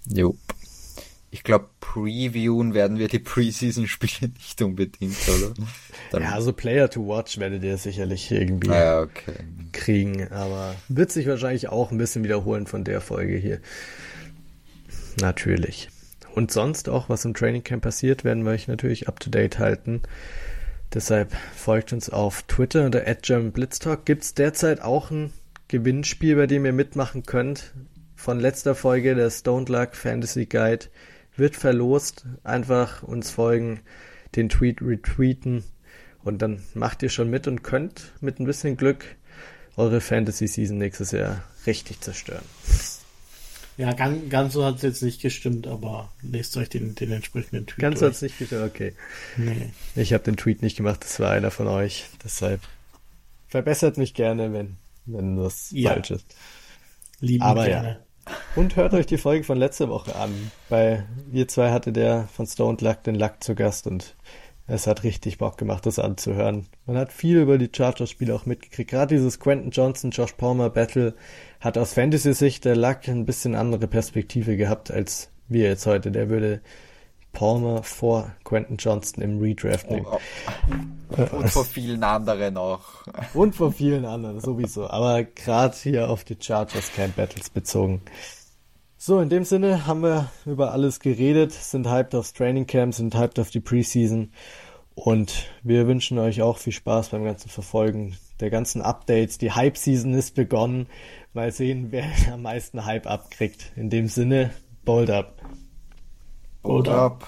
Jo. Ich glaube, previewen werden wir die Preseason-Spiele nicht unbedingt, oder? Dann, Ja, also Player to Watch werdet ihr sicherlich irgendwie ja, okay. kriegen, aber wird sich wahrscheinlich auch ein bisschen wiederholen von der Folge hier. Natürlich. Und sonst auch, was im Training Camp passiert, werden wir euch natürlich up to date halten. Deshalb folgt uns auf Twitter unter @germanblitztalk. Gibt's derzeit auch ein Gewinnspiel, bei dem ihr mitmachen könnt. Von letzter Folge der Stone Luck Fantasy Guide wird verlost. Einfach uns folgen, den Tweet retweeten und dann macht ihr schon mit und könnt mit ein bisschen Glück eure Fantasy Season nächstes Jahr richtig zerstören. Ja, ganz, ganz so hat es jetzt nicht gestimmt, aber lest euch den, den entsprechenden Tweet Ganz durch. hat's nicht getan, okay. Nee. Ich habe den Tweet nicht gemacht, das war einer von euch. Deshalb verbessert mich gerne, wenn, wenn das Ja. falsch ist. Lieben Aber gerne. Und hört euch die Folge von letzter Woche an. Bei wir zwei hatte der von Stoned Luck den Luck zu Gast und es hat richtig Bock gemacht, das anzuhören. Man hat viel über die Chargers-Spiele auch mitgekriegt. Gerade dieses Quentin Johnson, Josh Palmer Battle hat aus Fantasy-Sicht der Luck ein bisschen andere Perspektive gehabt als wir jetzt heute. Der würde Palmer vor Quentin Johnston im Redraft nehmen. Oh, oh. Und vor vielen anderen auch. Und von vielen anderen sowieso. Aber gerade hier auf die Chargers Camp Battles bezogen. So, in dem Sinne haben wir über alles geredet, sind hyped aufs Training Camp, sind hyped auf die Preseason und wir wünschen euch auch viel Spaß beim ganzen Verfolgen der ganzen Updates. Die Hype Season ist begonnen. Mal sehen, wer am meisten Hype abkriegt. In dem Sinne, bold up. Oder? Up.